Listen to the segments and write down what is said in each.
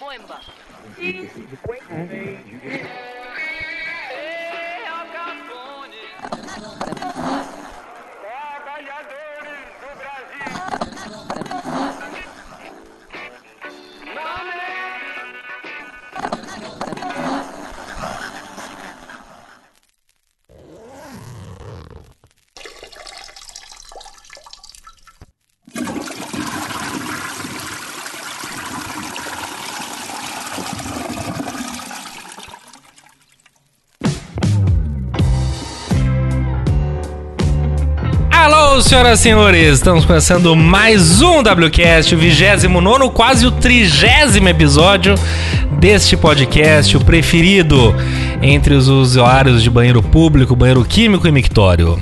boemba. Senhoras e senhores, estamos começando mais um WCast, o 29, quase o trigésimo episódio deste podcast, o preferido entre os usuários de banheiro público, banheiro químico e mictório.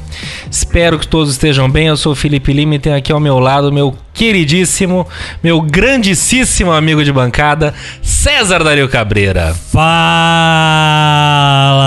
Espero que todos estejam bem. Eu sou o Felipe Lima e tenho aqui ao meu lado meu queridíssimo, meu grandíssimo amigo de bancada, César Dario Cabreira. Fala,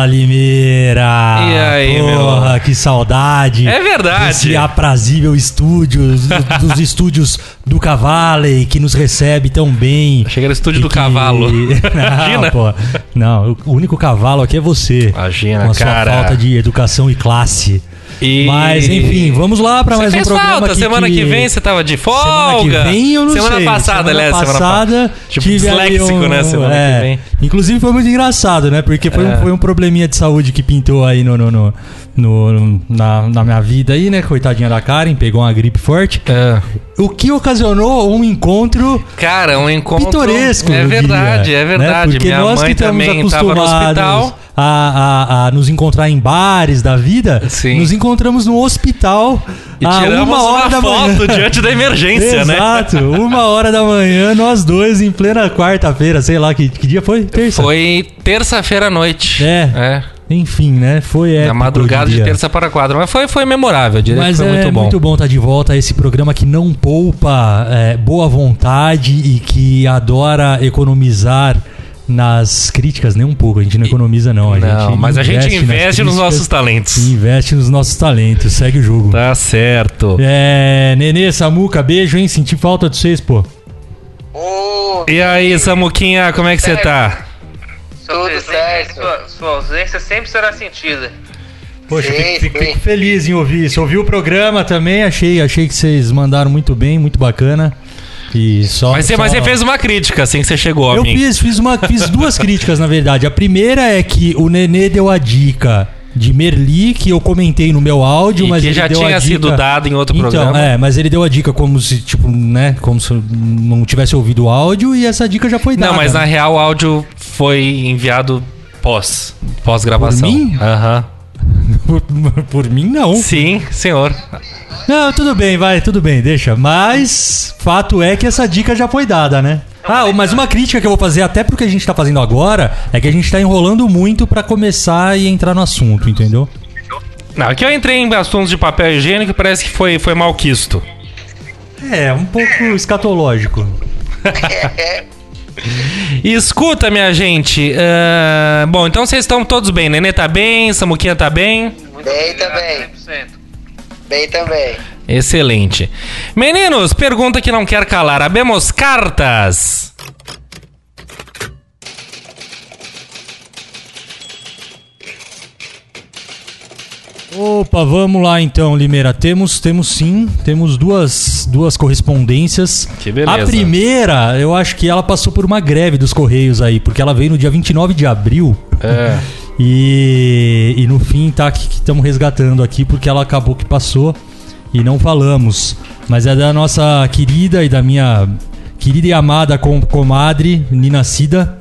Limeira! E aí, Porra, meu? que saudade! É verdade. Esse aprazível estúdio, dos, dos estúdios do Cavale, que nos recebe tão bem. Achei que era estúdio do que- cavalo. Não, pô. Não, o único cavalo aqui é você. Imagina, com a sua cara. falta de educação e classe. E- Mas, enfim, vamos lá para mais um programa falta. aqui semana que... vem você tava de folga. Semana que vem eu não semana sei. passada, semana aliás. passada, pa- Tipo, tive disléxico, né? Semana é. que vem. Inclusive foi muito engraçado, né? Porque foi, É. um, foi um probleminha de saúde que pintou aí no, no, no- no- na, na minha vida aí, né? Coitadinha da Karen, pegou uma gripe forte. É. O que ocasionou um encontro Cara, um encontro. pitoresco. É verdade, diria, é né? verdade. Porque Minha nós mãe que estamos também acostumados hospital. A, a, a nos encontrar em bares da vida, Sim. nos encontramos no hospital E a tiramos uma hora da foto manhã. diante da emergência, né? Exato, uma hora da manhã, nós dois em plena quarta-feira, sei lá, que, que dia foi? Terça? Foi terça-feira à noite. É. É. Enfim, né? Foi épico, Na madrugada de terça para quatro. Mas foi, foi memorável, diria Mas foi é muito bom. muito bom estar de volta a esse programa que não poupa é, boa vontade e que adora economizar nas críticas, nem um pouco. A gente não economiza, não. A Não, gente mas a gente investe nos nossos talentos. Investe nos nossos talentos. Segue o jogo. Tá certo. É, Nenê, Samuca, beijo, hein? Senti falta de vocês, pô. Ô, E aí, Samuquinha, como é que você tá? Sua Tudo presença, certo. Sua, sua ausência sempre será sentida. Poxa, Sim, fico, fico- fico feliz em ouvir isso. Ouvi o programa também, achei, achei que vocês mandaram muito bem, muito bacana. E só. Mas você, só- mas você fez uma crítica assim que você chegou a Eu mim. fiz, fiz, uma, fiz duas críticas, na verdade. A primeira é que o Nenê deu a dica de Merli, que eu comentei no meu áudio, E mas que ele já deu tinha a sido dica... dado em outro então, programa. É, mas ele deu a dica como se, tipo, né? Como se não tivesse ouvido o áudio e essa dica já foi dada. Não, mas na real o áudio foi enviado pós. Pós-gravação. Por mim? Aham. por, por mim, não. Sim, senhor. Não, tudo bem, vai, tudo bem, deixa. Mas fato é que essa dica já foi dada, né? Ah, mas uma crítica que eu vou fazer até pro que a gente tá fazendo agora é que a gente tá enrolando muito pra começar e entrar no assunto, entendeu? Não, aqui eu entrei em assuntos de papel higiênico e parece que foi, foi mal quisto. É, um pouco escatológico. Escuta, minha gente. ah, bom, então vocês estão todos bem. Nenê tá bem, Samuquinha tá bem. Muito Bem obrigado, também. 100%. Bem também. Excelente. Meninos, pergunta que não quer calar. Abemos cartas. Opa, vamos lá então, Limeira. Temos, temos sim, temos duas, duas correspondências. Que beleza. A primeira, eu acho que ela passou por uma greve dos Correios aí, porque ela veio no dia 29 de abril. É. E, e no fim tá que estamos resgatando aqui porque ela acabou que passou e não falamos. Mas é da nossa querida e da minha querida e amada com, comadre Nina Cida.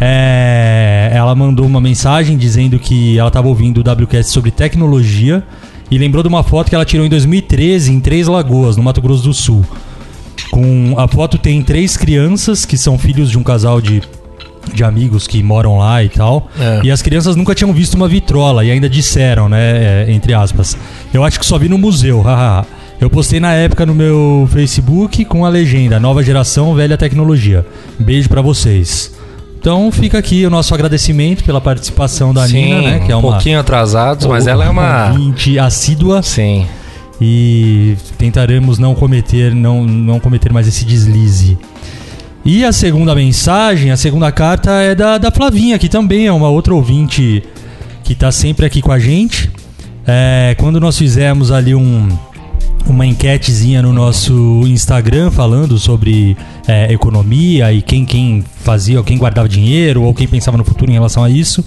É, ela mandou uma mensagem dizendo que ela estava ouvindo o WCast sobre tecnologia e lembrou de uma foto que ela tirou em 2013 em Três Lagoas, no Mato Grosso do Sul. Com a foto tem três crianças que são filhos de um casal de, de amigos que moram lá e tal. É. E as crianças nunca tinham visto uma vitrola e ainda disseram, né, é, entre aspas. Eu acho que só vi no museu. haha. Eu postei na época no meu Facebook com a legenda Nova geração, velha tecnologia. Beijo pra vocês. Então fica aqui o nosso agradecimento pela participação da Sim, Nina, né, que é um uma pouquinho atrasados, mas ela é uma. ouvinte assídua Sim. e tentaremos não cometer não, não cometer mais esse deslize. E a segunda mensagem, a segunda carta é da, da Flavinha, que também é uma outra ouvinte que tá sempre aqui com a gente. É, quando nós fizemos ali um, uma enquetezinha no nosso Instagram falando sobre é, economia e quem, quem fazia, quem guardava dinheiro, ou quem pensava no futuro em relação a isso.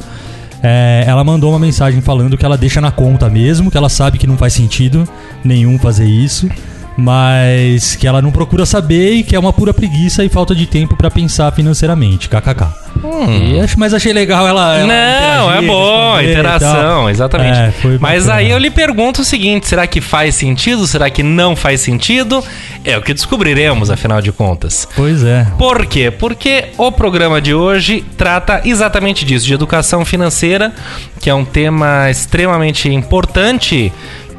é, ela mandou uma mensagem falando que ela deixa na conta mesmo, que ela sabe que não faz sentido nenhum fazer isso, mas que ela não procura saber e que é uma pura preguiça e falta de tempo pra pensar financeiramente. KKK. E acho, mas achei legal ela. ela Hum. Não, é bom, interação, exatamente. É, Mas bacana. aí eu lhe pergunto o seguinte: será que faz sentido? Será que não faz sentido? É o que descobriremos, afinal de contas. Pois é. Por quê? Porque o programa de hoje trata exatamente disso, de educação financeira, que é um tema extremamente importante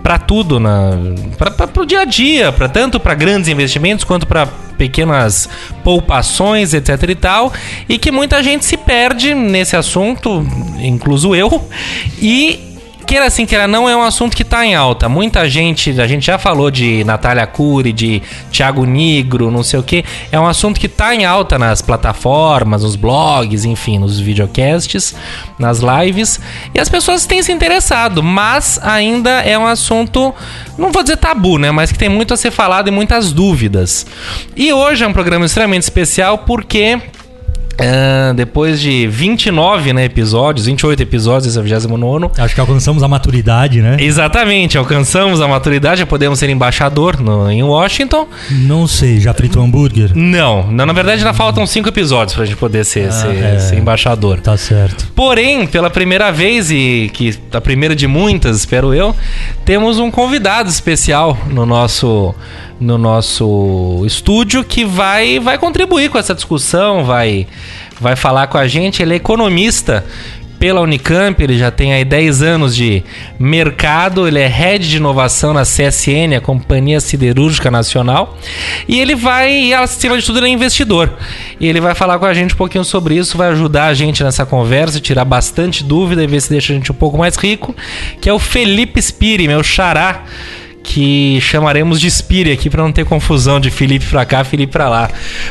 para tudo, para o dia a dia, para tanto para grandes investimentos quanto para pequenas poupações, etc e tal, e que muita gente se perde nesse assunto, incluso eu, e Queira assim, queira não, é um assunto que tá em alta. Muita gente, a gente já falou de Natália Cury, de Thiago Nigro, não sei o que. É um assunto que tá em alta nas plataformas, nos blogs, enfim, nos videocasts, nas lives. E as pessoas têm se interessado, mas ainda é um assunto, não vou dizer tabu, né? Mas que tem muito a ser falado e muitas dúvidas. E hoje é um programa extremamente especial porque ah, depois de 29 né, episódios, 28 episódios, o 29 Acho que alcançamos a maturidade, né? Exatamente, alcançamos a maturidade, já podemos ser embaixador no- em Washington. Não sei, já fritou hambúrguer? Não, não, na verdade ainda faltam cinco episódios pra gente poder ser, ser, é. ser embaixador. Tá certo. Porém, pela primeira vez, e que a primeira de muitas, espero eu, temos um convidado especial no nosso, no nosso estúdio que vai, vai contribuir com essa discussão, vai, vai falar com a gente. Ele é economista pela Unicamp, ele já tem aí 10 anos de mercado, ele é head de inovação na CSN, a Companhia Siderúrgica Nacional, e ele vai, e acima de tudo, ele é investidor. E ele vai falar com a gente um pouquinho sobre isso, vai ajudar a gente nessa conversa, tirar bastante dúvida e ver se deixa a gente um pouco mais rico, que é o Felipe Spiri, meu xará, que chamaremos de Spiri aqui para não ter confusão de Felipe pra cá, Felipe pra lá.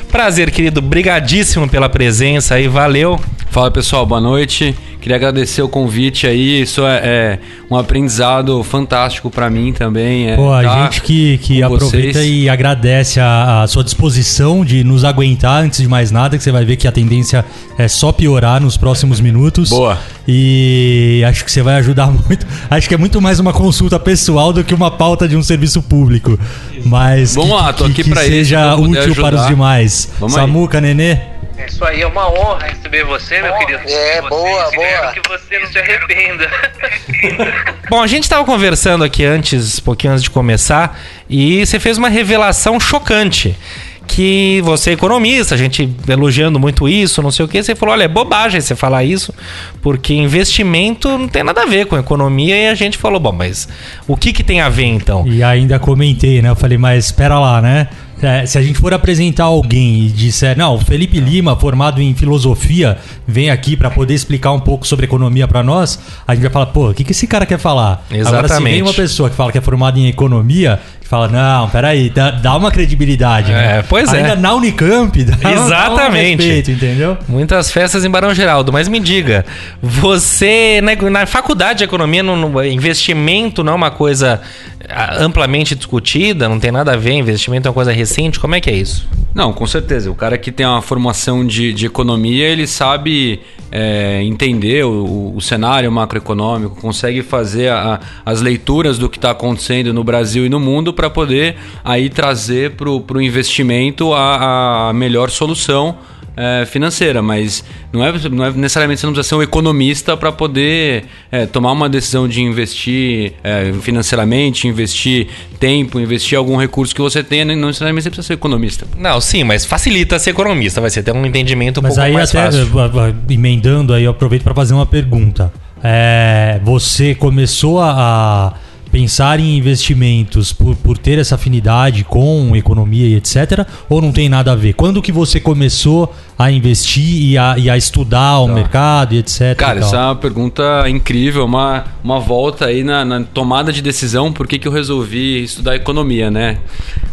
Prazer, querido, brigadíssimo pela presença aí, valeu. Fala pessoal, boa noite. Queria agradecer o convite aí. Isso é, é um aprendizado fantástico pra mim também. É, Pô, a tá gente que, que aproveita vocês. e agradece a, a sua disposição de nos aguentar antes de mais nada, que você vai ver que a tendência é só piorar nos próximos minutos. Boa. E acho que você vai ajudar muito. Acho que é muito mais uma consulta pessoal do que uma pauta de um serviço público. Mas Vamos que, lá, tô que- aqui isso, seja poder útil para os demais. Vamos aí. Samuca, Nenê. É isso aí, é uma honra receber você, meu querido. É, Você, boa, espero boa. que você não se arrependa. Bom, a gente estava conversando aqui antes, um pouquinho antes de começar, e você fez uma revelação chocante. Que você é economista, a gente elogiando muito isso, não sei o que, você falou: olha, é bobagem você falar isso, porque investimento não tem nada a ver com economia, e a gente falou: bom, mas o que, que tem a ver então? E ainda comentei, né? Eu falei, mas espera lá, né? É, se a gente for apresentar alguém e disser, não, Felipe Lima, formado em filosofia, vem aqui pra poder explicar um pouco sobre economia pra nós, a gente vai falar, pô, o que, que esse cara quer falar? Agora, se Exatamente. vem uma pessoa que fala que é formada em economia, que fala, não, peraí, dá, dá uma credibilidade, né? É, pois é. Ainda na Unicamp, dá, dá um Exatamente. respeito, entendeu? Muitas festas em Barão Geraldo, mas me diga, você na, na faculdade de economia, no, no- investimento não é uma coisa ah, amplamente discutida, não tem nada a ver, investimento é uma coisa recente, como é que é isso? Não, com certeza. O cara que tem uma formação de, de economia, ele sabe é, entender o, o cenário macroeconômico, consegue fazer a- as leituras do que está acontecendo no Brasil e no mundo para poder aí trazer para o investimento a, a melhor solução é, financeira, mas não é, não é necessariamente você não precisa ser um economista para poder é, tomar uma decisão de investir é, financeiramente, investir tempo, investir algum recurso que você tenha, não necessariamente você precisa ser economista. Não, sim, mas facilita ser economista, vai ser ter um entendimento um Mas pouco aí mais até fácil. va- emendando aí, eu aproveito para fazer uma pergunta. É, você começou a, a pensar em investimentos por, por ter essa afinidade com economia e etc? Ou não tem nada a ver? Quando que você começou a investir e a, e a estudar o mercado e etc? Tá. Cara, e essa é uma pergunta incrível, uma, uma volta aí na, na tomada de decisão, por que, que eu resolvi estudar economia, né?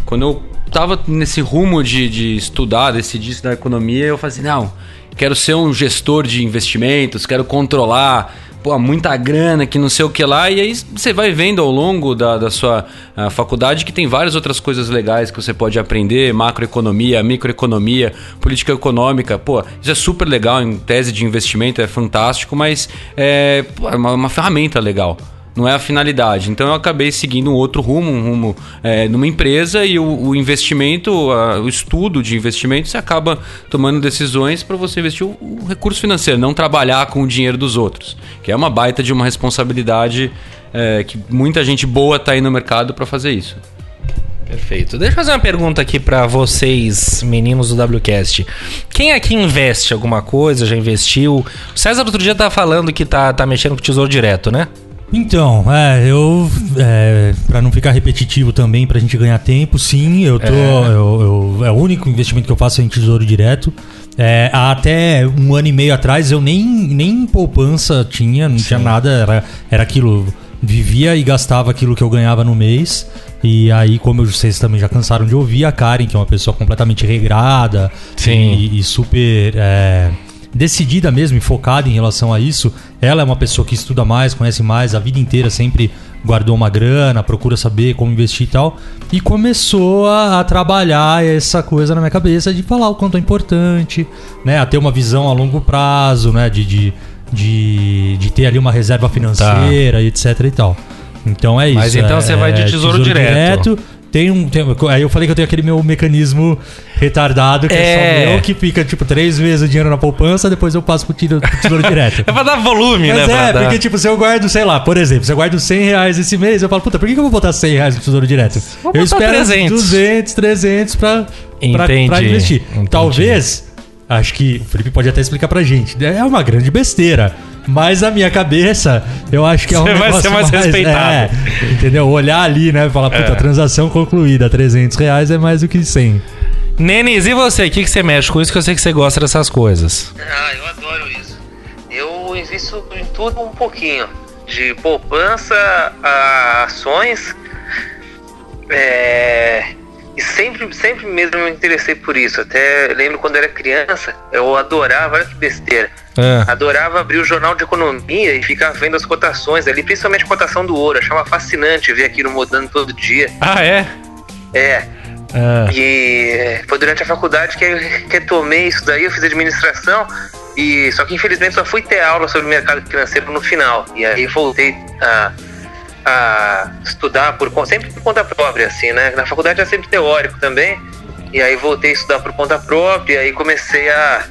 Quando eu tava nesse rumo de, de estudar, decidir da economia, eu falei assim, não, quero ser um gestor de investimentos, quero controlar pô, muita grana, que não sei o que lá. E aí você vai vendo ao longo da, da sua ah, faculdade que tem várias outras coisas legais que você pode aprender: macroeconomia, microeconomia, política econômica. Pô, isso é super legal em tese de investimento, é fantástico, mas é, pô, é uma, uma ferramenta legal. Não é a finalidade. Então eu acabei seguindo um outro rumo, um rumo é, numa empresa e o, o investimento, a- o estudo de investimento, você acaba tomando decisões para você investir o, o recurso financeiro, não trabalhar com o dinheiro dos outros, que é uma baita de uma responsabilidade é, que muita gente boa tá aí no mercado para fazer isso. Perfeito. Deixa eu fazer uma pergunta aqui pra vocês, meninos do WCast. Quem aqui investe alguma coisa, já investiu? O César outro dia tá falando que tá, tá mexendo com o tesouro direto, né? Então, é, eu. É, pra não ficar repetitivo também, pra gente ganhar tempo, sim, eu tô. Eu, eu- é o único investimento que eu faço em tesouro direto. É, até um ano e meio atrás eu nem, nem poupança tinha, não tinha nada, era, era aquilo. Vivia e gastava aquilo que eu ganhava no mês. E aí, como vocês também já cansaram de ouvir, a Karen, que é uma pessoa completamente regrada Sim. e, e super é, decidida mesmo e focada em relação a isso. Ela é uma pessoa que estuda mais, conhece mais, a vida inteira sempre guardou uma grana, procura saber como investir e tal. E começou a, a trabalhar essa coisa na minha cabeça de falar o quanto é importante, né? A ter uma visão a longo prazo, né? De, de, de, de ter ali uma reserva financeira e etc e tal. Então é isso. Mas então é- você vai de é tesouro direto. Tem um, tem- aí eu falei que eu tenho aquele meu mecanismo retardado que é, É. só meu, que fica tipo três vezes o dinheiro na poupança, depois eu passo pro, tiro, pro tesouro direto. É pra dar volume, Mas né? é, porque tipo, se eu guardo, sei lá, por exemplo, se eu guardo 100 reais esse mês, eu falo, puta, por que, que eu vou botar 100 reais no tesouro direto? Vou eu espero 300. 200, 300 pra, pra, pra investir. entendi. Talvez, acho que o Felipe pode até explicar pra gente, é uma grande besteira. Mas na minha cabeça, eu acho que é um Você vai ser mais respeitado. É, entendeu? Olhar ali, né? e Falar, puta, É. transação concluída, 300 reais é mais do que 100. Nenis, e você? O que, que você mexe com isso? Que eu sei que você gosta dessas coisas. Ah, eu adoro isso. Eu invisto em tudo um pouquinho. De poupança a ações. É, E sempre, sempre mesmo me interessei por isso. Até lembro quando eu era criança, eu adorava, olha que besteira. É. Adorava abrir o jornal de economia e ficar vendo as cotações ali, principalmente a cotação do ouro. Achava fascinante ver aquilo mudando todo dia. Ah, é? É, Ah, e foi durante a faculdade que eu retomei isso daí, eu fiz administração, e só que infelizmente só fui ter aula sobre mercado financeiro no final. E aí voltei a, a estudar por sempre por conta própria, assim, né? Na faculdade era sempre teórico também. E aí voltei a estudar por conta própria, e aí comecei a,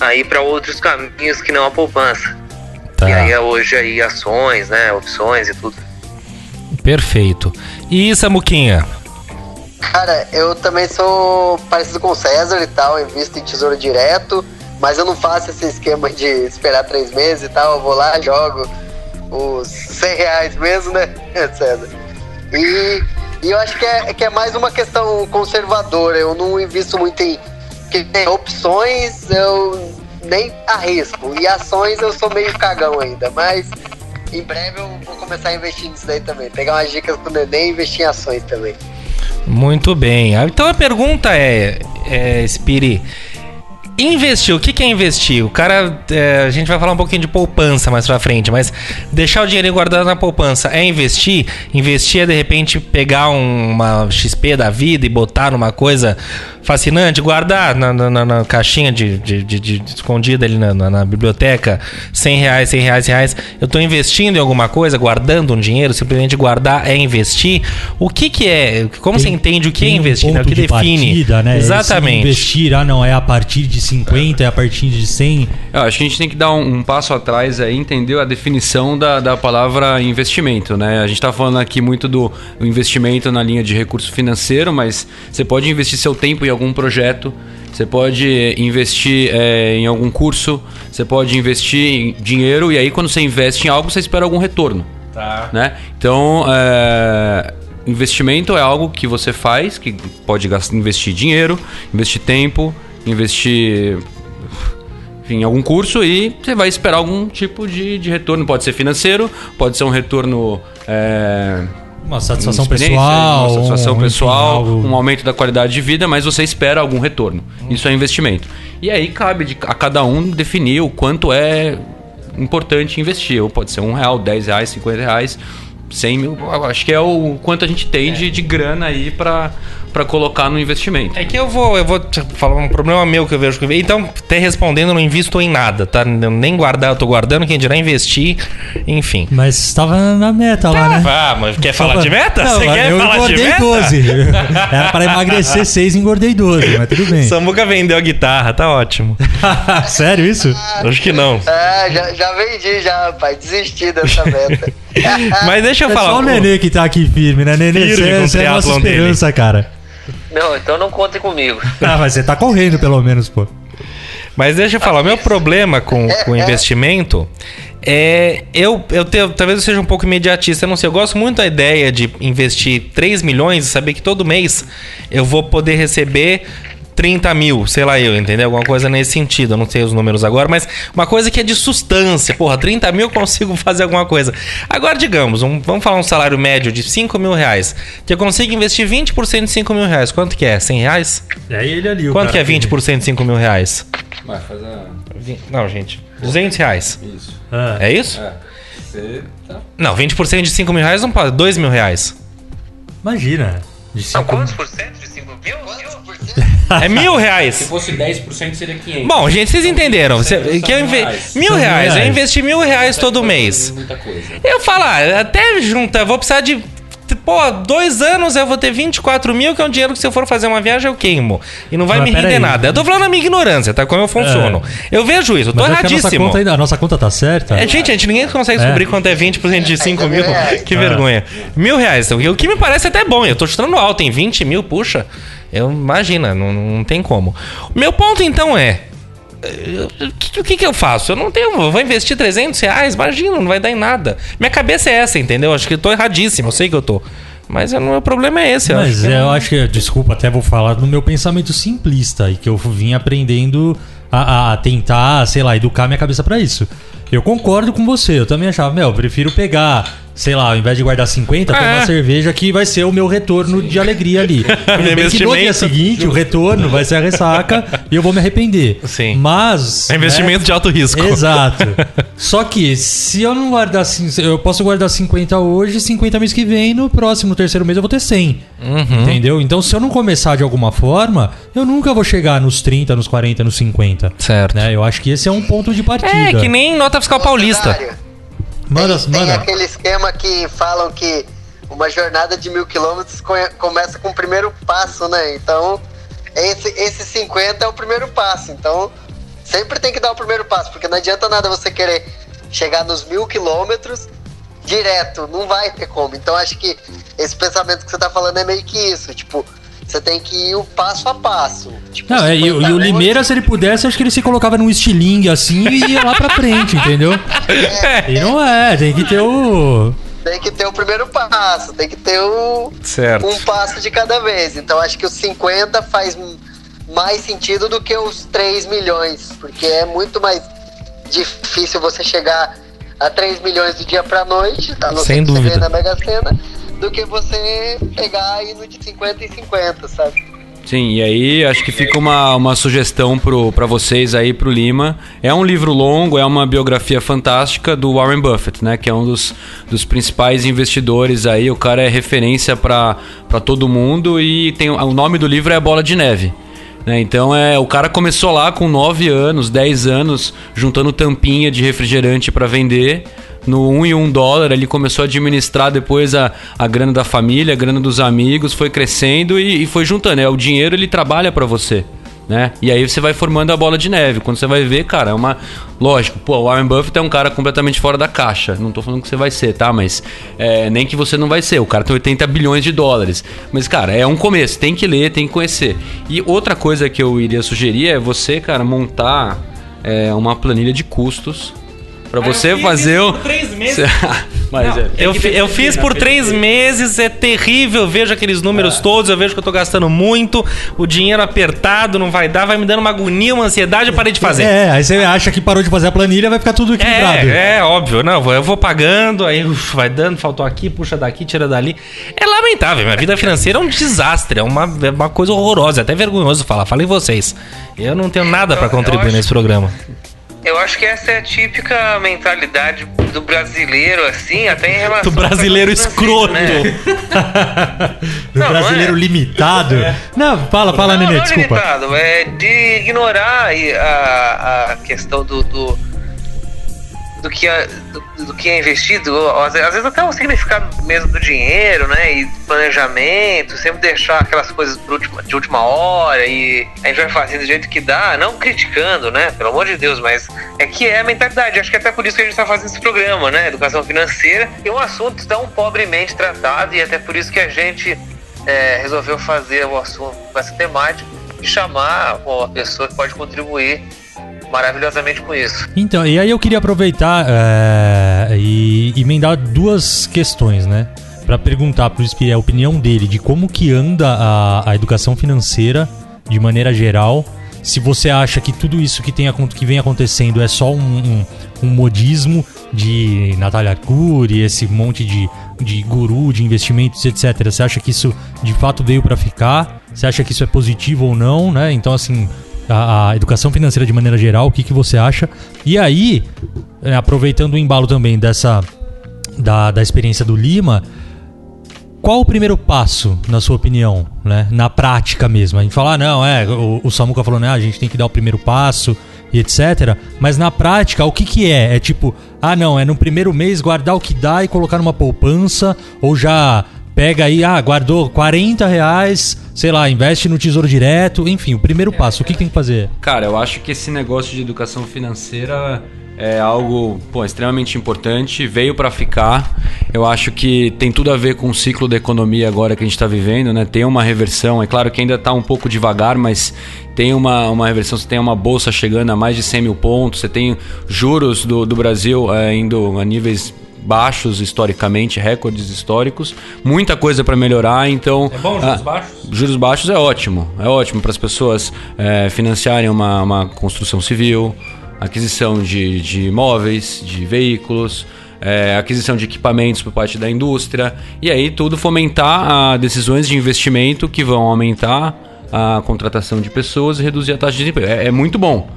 a ir para outros caminhos que não a poupança. tá. E aí é hoje aí ações, né? Opções e tudo. Perfeito. E Samuquinha? Cara, eu também sou parecido com o César e tal, invisto em tesouro direto, mas eu não faço esse esquema de esperar três meses e tal, eu vou lá, jogo os 100 reais mesmo, né, César? E, e eu acho que é, que é mais uma questão conservadora, eu não invisto muito em que tem opções, eu nem arrisco, e ações eu sou meio cagão ainda, mas em breve eu vou começar a investir nisso daí também, pegar umas dicas do Neném e investir em ações também. Muito bem. Então a pergunta é, é Spiri, investir, o que, que é investir? O cara, é, a gente vai falar um pouquinho de poupança mais pra frente, mas deixar o dinheiro guardado na poupança é investir? Investir é de repente pegar um- uma XP da vida e botar numa coisa fascinante, guardar na, na- na- na caixinha de, de- de- de- escondida ali na, biblioteca, 100 reais, 100 reais, 100 reais. Eu tô investindo em alguma coisa, guardando um dinheiro, simplesmente guardar é investir. O que que é? Como você Tem- entende o que é tem um investir? né? O que de define? partida, né? Exatamente. Se investir, ah, não, é a partir de 50, é a partir de 100. Eu acho que a gente tem que dar um, um passo atrás aí, entender a definição da, da palavra investimento, né? A gente está falando aqui muito do investimento na linha de recurso financeiro, mas você pode investir seu tempo em algum projeto, você pode investir é, em algum curso, você pode investir em dinheiro e aí quando você investe em algo, você espera algum retorno. Tá. né? Então, é, investimento é algo que você faz, que pode gastar, investir dinheiro, investir tempo, investir enfim, em algum curso e você vai esperar algum tipo de, de retorno. Pode ser financeiro, pode ser um retorno é, Uma satisfação pessoal. uma satisfação um, enfim, pessoal, algo- um aumento da qualidade de vida, mas você espera algum retorno. Isso é investimento. E aí cabe de- a cada um definir o quanto é importante investir. Ou pode ser um real, 10 reais, 50 reais, 100 mil. Acho que é o quanto a gente tem de, de grana aí pra para colocar no investimento. É que eu vou, eu vou te falar um problema meu que eu vejo que então até respondendo, eu não invisto em nada, tá? Nem guardar, eu tô guardando, quem dirá investir, enfim. Mas estava na meta lá, né? Ah, mas quer falar de meta? Não, Você quer eu falar de engordei meta? 12. Era para emagrecer 6 engordei 12, mas tudo bem. Samuca vendeu a guitarra, tá ótimo. Sério isso? Acho que não. É, já, já vendi já, rapaz. Desisti dessa meta. Mas deixa eu É falar. só o Nenê que tá aqui firme, né? Nenê, Firme você, você é a nossa dele. esperança, cara. Não, então não contem comigo. Ah, mas você tá correndo pelo menos, pô. Mas deixa eu falar, o meu problema com com o investimento é. Eu, eu tenho, talvez eu seja um pouco imediatista, eu não sei. Eu gosto muito da ideia de investir 3 milhões e saber que todo mês eu vou poder receber 30 mil, sei lá eu, entendeu? Alguma coisa nesse sentido. Eu não sei os números agora, mas uma coisa que é de sustância. Porra, 30 mil eu consigo fazer alguma coisa. Agora, digamos, um- vamos falar um salário médio de 5 mil reais. Que eu consigo investir 20% de 5 mil reais. Quanto que é? 100 reais? É ele ali, o Quanto que é 20% de 5 mil reais? Vai, faz a... Vi- Não, gente. 200 reais. Isso. Ah, É isso? Você tá... Não, 20% de 5 mil reais não pode. 2 mil reais. Imagina. De Não, cinco- quantos por cento de 5 mil? É mil reais. Se fosse 10% seria 500. Bom, gente, vocês entenderam. Você, que eu inve... Mil reais. Eu investi mil reais todo mês. Muita coisa. Eu falo, ah, até junta, eu vou precisar de. Pô, dois anos eu vou ter 24 mil, que é um dinheiro que se eu for fazer uma viagem eu queimo. E não vai Mas me render aí. nada. Eu tô falando a minha ignorância, tá? Como eu funciono. Eu vejo isso, eu tô Mas acho que a nossa, erradíssimo. a nossa conta tá certa? É, gente, gente, ninguém consegue É. descobrir quanto é 20% de 5 mil. reais. Que É. vergonha. Mil reais. O que me parece até bom. Eu tô chutando alto em 20 mil, puxa. Eu imagina, não, não tem como. O meu ponto então é. eh, O que, que que eu faço? Eu não tenho. eu Vou investir 300 reais? Imagina, não vai dar em nada. Minha cabeça é essa, entendeu? Acho que eu tô erradíssimo, eu sei que eu tô. Mas o problema é esse. Eu acho Mas que é, não- eu acho que, desculpa, até vou falar do meu pensamento simplista e que eu vim aprendendo a, a tentar, sei lá, educar minha cabeça pra isso. Eu concordo com você, eu também achava, meu, eu prefiro pegar, sei lá, ao invés de guardar 50, É. tomar cerveja que vai ser o meu retorno de alegria ali. Bem que no dia seguinte, o retorno vai ser a ressaca e eu vou me arrepender. Sim. Mas. É investimento né, de alto risco. Exato. Só que se eu não guardar, cin- eu posso guardar 50 hoje, 50 mês que vem, no próximo, no terceiro mês eu vou ter 100. Uhum. Entendeu? Então se eu não começar de alguma forma, eu nunca vou chegar nos 30, nos 40, nos 50. Certo. Né? Eu acho que esse é um ponto de partida. É, que nem nota fiscal paulista. Manda, tem, tem manda. aquele esquema que falam que uma jornada de mil quilômetros começa com o primeiro passo, né? Então, esse, esse 50 é o primeiro passo. Então, sempre tem que dar o primeiro passo, porque não adianta nada você querer chegar nos mil quilômetros direto, não vai ter como. Então, acho que esse pensamento que você tá falando é meio que isso. Tipo, você tem que ir o passo a passo. Tipo, Não, é, e, o- 50 e o Limeira, se ele pudesse, acho que ele se colocava num estilingue assim e ia lá pra frente, entendeu? E não é, tem que ter o. Tem que ter o primeiro passo, tem que ter o, Certo. um passo de cada vez. Então acho que os 50 faz mais sentido do que os 3 milhões, porque é muito mais difícil você chegar a 3 milhões do dia pra noite, não Sem dúvida. na Mega Sena, do que você pegar e no de 50 e 50, sabe? Sim, e aí acho que fica uma, uma sugestão pro, pra vocês aí pro Lima. É um livro longo, é uma biografia fantástica do Warren Buffett, né? Que é um dos, dos principais investidores aí. O cara é referência pra todo mundo e tem o nome do livro é Bola de Neve. né? Então é o cara começou lá com 9 anos, 10 anos, juntando tampinha de refrigerante pra vender. No 1 e 1 dólar, ele começou a administrar depois a, a grana da família, a grana dos amigos, foi crescendo e, e foi juntando. É, o dinheiro ele trabalha pra você. Né? E aí você vai formando a bola de neve. Quando você vai ver, cara, é uma. Lógico, pô, o Warren Buffett é um cara completamente fora da caixa. Não tô falando que você vai ser, tá? Mas é, nem que você não vai ser. O cara tem 80 bilhões de dólares. Mas, cara, é um começo. Tem que ler, tem que conhecer. E outra coisa que eu iria sugerir é você, cara, montar é, uma planilha de custos. Pra você fazer o. três meses. Mas é, tem Eu, eu fiz por três meses, é terrível. Eu vejo aqueles números todos, eu vejo que eu tô gastando muito, o dinheiro apertado, não vai dar, vai me dando uma agonia, uma ansiedade, eu parei de fazer. É, aí você acha que parou de fazer a planilha, vai ficar tudo equilibrado. É, é, óbvio. Não, eu vou- eu vou pagando, aí uf, vai dando, faltou aqui, puxa daqui, tira dali. É lamentável. Minha vida financeira é um desastre, é uma, é uma coisa horrorosa, é até vergonhoso falar. Falei vocês. Eu não tenho nada eu contribuir nesse programa. Eu acho que essa é a típica mentalidade do brasileiro, assim, até em relação Do brasileiro escroto. né? Do Não, não brasileiro é. limitado. Não, fala, fala, não, Nenê, não desculpa. limitado, é de ignorar a, a questão do, do, do que é, do, do que é investido, às vezes, até o significado mesmo do dinheiro, né, e planejamento, sempre deixar aquelas coisas última, de última hora e a gente vai fazendo do jeito que dá, não criticando, né, pelo amor de Deus, mas é que é a mentalidade, acho que é até por isso que a gente está fazendo esse programa, né, educação financeira, e um assunto tão pobremente tratado e até por isso que a gente é, resolveu fazer o assunto com essa temática e chamar uma pessoa que pode contribuir maravilhosamente com isso. Então, e aí eu queria aproveitar é, e emendar duas questões, né? Pra perguntar pro Spiri a opinião dele de como que anda a, a educação financeira de maneira geral. Se você acha que tudo isso que, tem, que vem acontecendo é só um, um, um modismo de Natália Arcuri, esse monte de, de guru de investimentos, etc. Você acha que isso de fato veio pra ficar? Você acha que isso é positivo ou não, né? Então, assim, a, a educação financeira de maneira geral, o que, que você acha? E aí, é, aproveitando o embalo também dessa da, da experiência do Lima, qual o primeiro passo, na sua opinião, né? Na prática mesmo. A gente fala, ah, não, é, o, o Samuca falou, né? A gente tem que dar o primeiro passo e etc. Mas na prática, o que que é? É tipo, ah, não, é no primeiro mês guardar o que dá e colocar numa poupança, ou já pega aí, ah, guardou 40 reais, sei lá, investe no tesouro direto, enfim, o primeiro passo, o que, que tem que fazer? Cara, eu acho que esse negócio de educação financeira é algo pô, extremamente importante, veio para ficar. Eu acho que tem tudo a ver com o ciclo da economia agora que a gente está vivendo, né? Tem uma reversão, é claro que ainda está um pouco devagar, mas tem uma, uma reversão. Você tem uma bolsa chegando a mais de 100 mil pontos, você tem juros do, do Brasil é, indo a níveis baixos historicamente, recordes históricos, muita coisa para melhorar, então... É bom, juros ah, baixos? Juros baixos é ótimo. É ótimo para as pessoas é, financiarem uma, uma construção civil, aquisição de, de imóveis, de veículos, é, aquisição de equipamentos por parte da indústria. E aí tudo fomentar a decisões de investimento que vão aumentar a contratação de pessoas e reduzir a taxa de desemprego. É, é muito bom.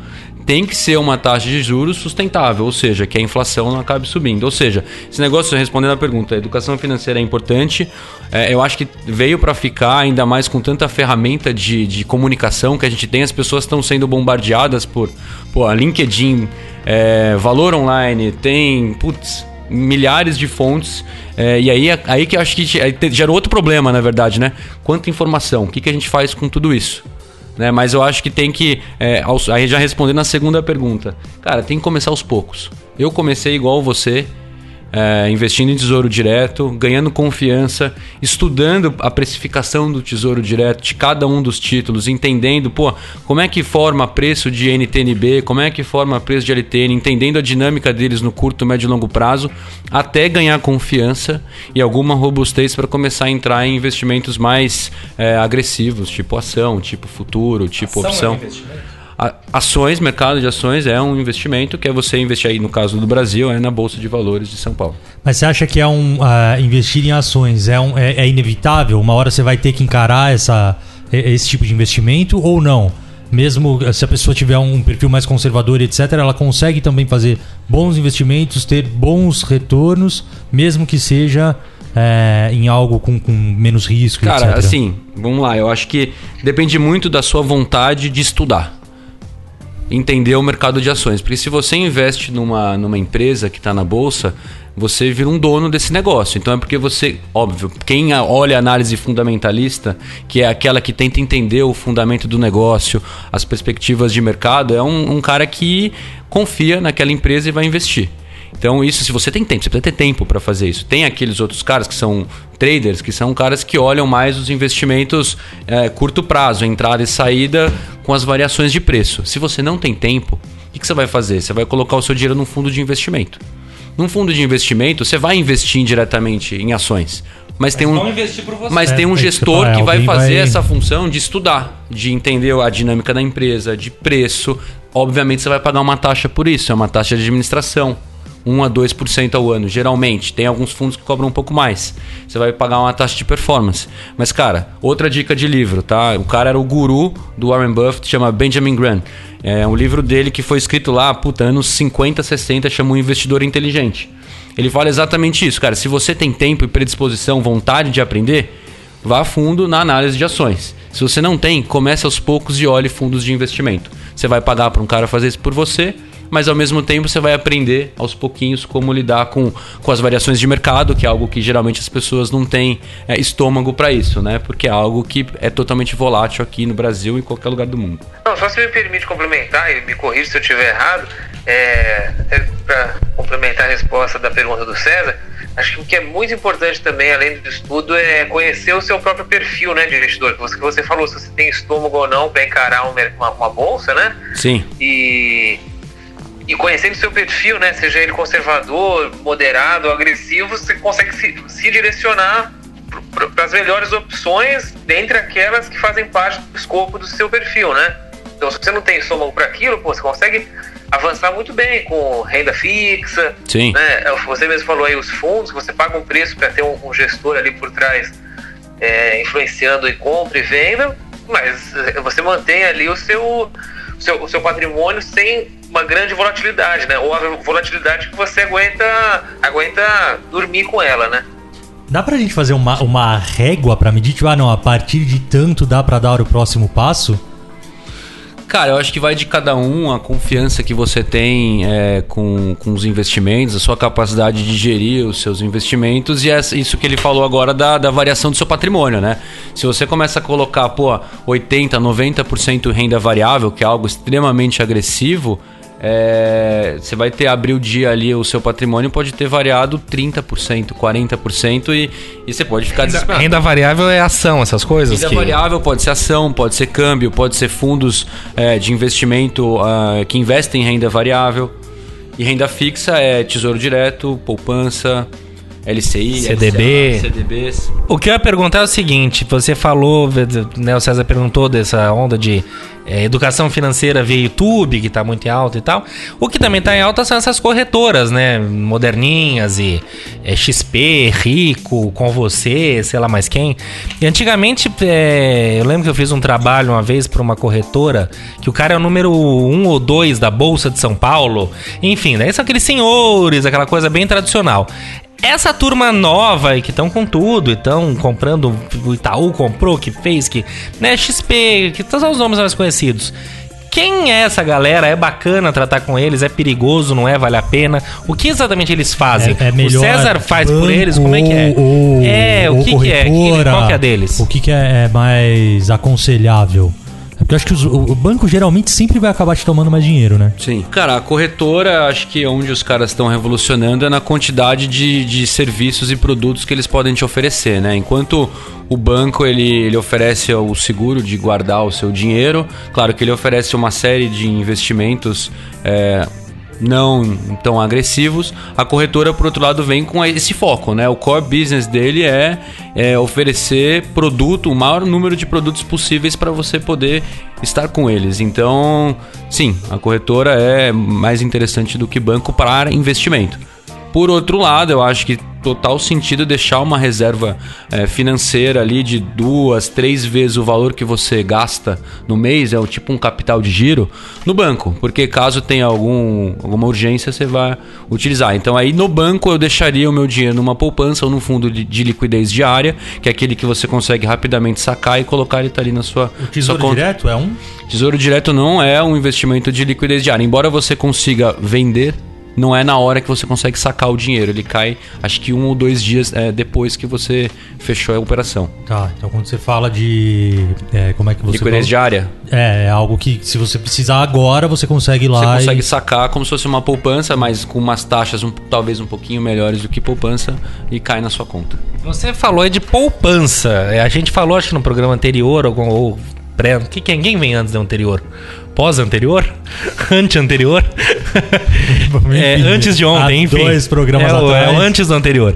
Tem que ser uma taxa de juros sustentável, ou seja, que a inflação não acabe subindo. Ou seja, esse negócio, respondendo a pergunta, a educação financeira é importante. É, eu acho que veio para ficar, ainda mais com tanta ferramenta de, de comunicação que a gente tem. As pessoas estão sendo bombardeadas por, por a LinkedIn, é, Valor Online, tem, putz, milhares de fontes. É, e aí, aí que eu acho que gera outro problema, na verdade, né? Quanta informação, o que, que a gente faz com tudo isso? Né? Mas eu acho que tem que. é, aí já respondendo a segunda pergunta. Cara, tem que começar aos poucos. Eu comecei igual você, é, investindo em tesouro direto, ganhando confiança, estudando a precificação do tesouro direto de cada um dos títulos, entendendo, pô, como é que forma preço de NTNB, como é que forma preço de LTN, entendendo a dinâmica deles no curto, médio e longo prazo, até ganhar confiança e alguma robustez para começar a entrar em investimentos mais é, agressivos, tipo ação, tipo futuro, tipo opção. A- Ações, mercado de ações é um investimento que é você investir aí, no caso do Brasil, é na Bolsa de Valores de São Paulo. Mas você acha que é um ah, investir em ações é, um, é, é inevitável? Uma hora você vai ter que encarar essa, esse tipo de investimento ou não? Mesmo se a pessoa tiver um perfil mais conservador, etc., ela consegue também fazer bons investimentos, ter bons retornos, mesmo que seja é, em algo com, com menos risco, Cara, etc. assim, vamos lá, eu acho que depende muito da sua vontade de estudar. Entender o mercado de ações. Porque se você investe numa, numa empresa que está na bolsa, você vira um dono desse negócio. Então é porque você, óbvio, quem olha a análise fundamentalista, que é aquela que tenta entender o fundamento do negócio, as perspectivas de mercado, é um, um cara que confia naquela empresa e vai investir. Então, isso, se você tem tempo, você precisa ter tempo para fazer isso. Tem aqueles outros caras que são traders, que são caras que olham mais os investimentos é, curto prazo, entrada e saída com as variações de preço. Se você não tem tempo, o que, que você vai fazer? Você vai colocar o seu dinheiro num fundo de investimento. Num fundo de investimento, você vai investir indiretamente em ações. Mas, tem um, investir por você. mas É, tem um é isso que gestor falo, é, que vai fazer vai- essa função de estudar, de entender a dinâmica da empresa, de preço. Obviamente você vai pagar uma taxa por isso, é uma taxa de administração. 1 a 2% ao ano, geralmente. Tem alguns fundos que cobram um pouco mais. Você vai pagar uma taxa de performance. Mas, cara, outra dica de livro, tá? O cara era o guru do Warren Buffett, chama Benjamin Graham. É um livro dele que foi escrito lá, puta, anos 50, 60, chama um investidor inteligente. Ele fala exatamente isso, cara. Se você tem tempo e predisposição, vontade de aprender, vá fundo na análise de ações. Se você não tem, comece aos poucos e olhe fundos de investimento. Você vai pagar para um cara fazer isso por você, mas ao mesmo tempo você vai aprender aos pouquinhos como lidar com, com as variações de mercado, que é algo que geralmente as pessoas não têm é, estômago para isso, né? Porque é algo que é totalmente volátil aqui no Brasil e em qualquer lugar do mundo. Não, só se me permite complementar e me corrija se eu estiver errado, é, para complementar a resposta da pergunta do César, acho que o que é muito importante também, além do estudo, é conhecer o seu próprio perfil né, de investidor. Que você, você falou, se você tem estômago ou não para encarar um uma, uma bolsa, né? Sim. E, e conhecendo seu perfil, né? Seja ele conservador, moderado, agressivo, você consegue se, se direcionar para as melhores opções dentre aquelas que fazem parte do escopo do seu perfil, né? Então, se você não tem estômago para aquilo, pô, você consegue avançar muito bem com renda fixa, Sim. né? Você mesmo falou aí os fundos, você paga um preço para ter um, um gestor ali por trás é, influenciando em compra e venda, mas eh, você mantém ali o seu, seu, o seu patrimônio sem uma grande volatilidade, né? Ou a volatilidade que você aguenta, aguenta dormir com ela, né? Dá pra gente fazer uma, uma régua pra medir? Tipo, ah, não, a partir de tanto dá pra dar o próximo passo? Cara, eu acho que vai de cada um a confiança que você tem é, com, com os investimentos, a sua capacidade de gerir os seus investimentos e essa- isso que ele falou agora da, da variação do seu patrimônio, né? Se você começa a colocar, pô, 80, 90% renda variável, que é algo extremamente agressivo, é, você vai ter abrir o dia ali, o seu patrimônio pode ter variado 30%, 40% e, e você pode ficar Renda, desesperado. renda variável é ação, essas coisas? Renda que- variável pode ser ação, pode ser câmbio, pode ser fundos é, de investimento ah, que investem em renda variável. E renda fixa é tesouro direto, poupança, LCI, CDB. LCA, CDBs. O que eu ia perguntar é o seguinte: você falou, né, o César perguntou dessa onda de é, educação financeira via YouTube, que tá muito em alta e tal. O que também tá em alta são essas corretoras, né? Moderninhas e é, XP, Rico, com você, sei lá mais quem. E antigamente, é, eu lembro que eu fiz um trabalho uma vez para uma corretora que o cara é o número um ou dois da Bolsa de São Paulo. Enfim, daí são aqueles senhores, aquela coisa bem tradicional. Essa turma nova aí que estão com tudo, estão comprando, o Itaú comprou, que fez, que, né, XP, que todos os nomes mais conhecidos. Quem é essa galera? É bacana tratar com eles? É perigoso? Não é? Vale a pena? O que exatamente eles fazem? É, é melhor o César faz por banco eles? Como é que é? ou- é, o ou que, que é? Que- corretora? Qual que é deles? O que, que é, é mais aconselhável? É porque eu acho que os- o, banco geralmente sempre vai acabar te tomando mais dinheiro, né? Sim. Cara, a corretora, acho que onde os caras estão revolucionando é na quantidade de, de serviços e produtos que eles podem te oferecer, né? Enquanto o banco ele, ele oferece o seguro de guardar o seu dinheiro, claro que ele oferece uma série de investimentos. é, não tão agressivos, a corretora, por outro lado, vem com esse foco, né? O core business dele é, é oferecer produto, o maior número de produtos possíveis para você poder estar com eles. Então, sim, a corretora é mais interessante do que banco para investimento. Por outro lado, eu acho que total sentido deixar uma reserva eh, financeira ali de duas, três vezes o valor que você gasta no mês, é o tipo um capital de giro, no banco. Porque caso tenha algum, alguma urgência, você vai utilizar. Então aí no banco eu deixaria o meu dinheiro numa poupança ou num fundo de, de liquidez diária, que é aquele que você consegue rapidamente sacar e colocar ele tá ali na sua, O tesouro sua direto é um? Tesouro direto não é um investimento de liquidez diária. Embora você consiga vender, não é na hora que você consegue sacar o dinheiro. Ele cai, acho que um ou dois dias é, depois que você fechou a operação. Tá, então quando você fala de. é, como é que você. liquidez falou? diária. É, é algo que se você precisar agora, você consegue ir lá. Você consegue e... sacar como se fosse uma poupança, mas com umas taxas um- talvez um pouquinho melhores do que poupança e cai na sua conta. Você falou aí de poupança. É, A gente falou, acho que no programa anterior, ou, ou pré. Que, quem, quem vem antes do anterior? Pós-anterior? Ante-anterior? é, antes de ontem, há enfim. dois programas é, o- É o atrás. antes do anterior.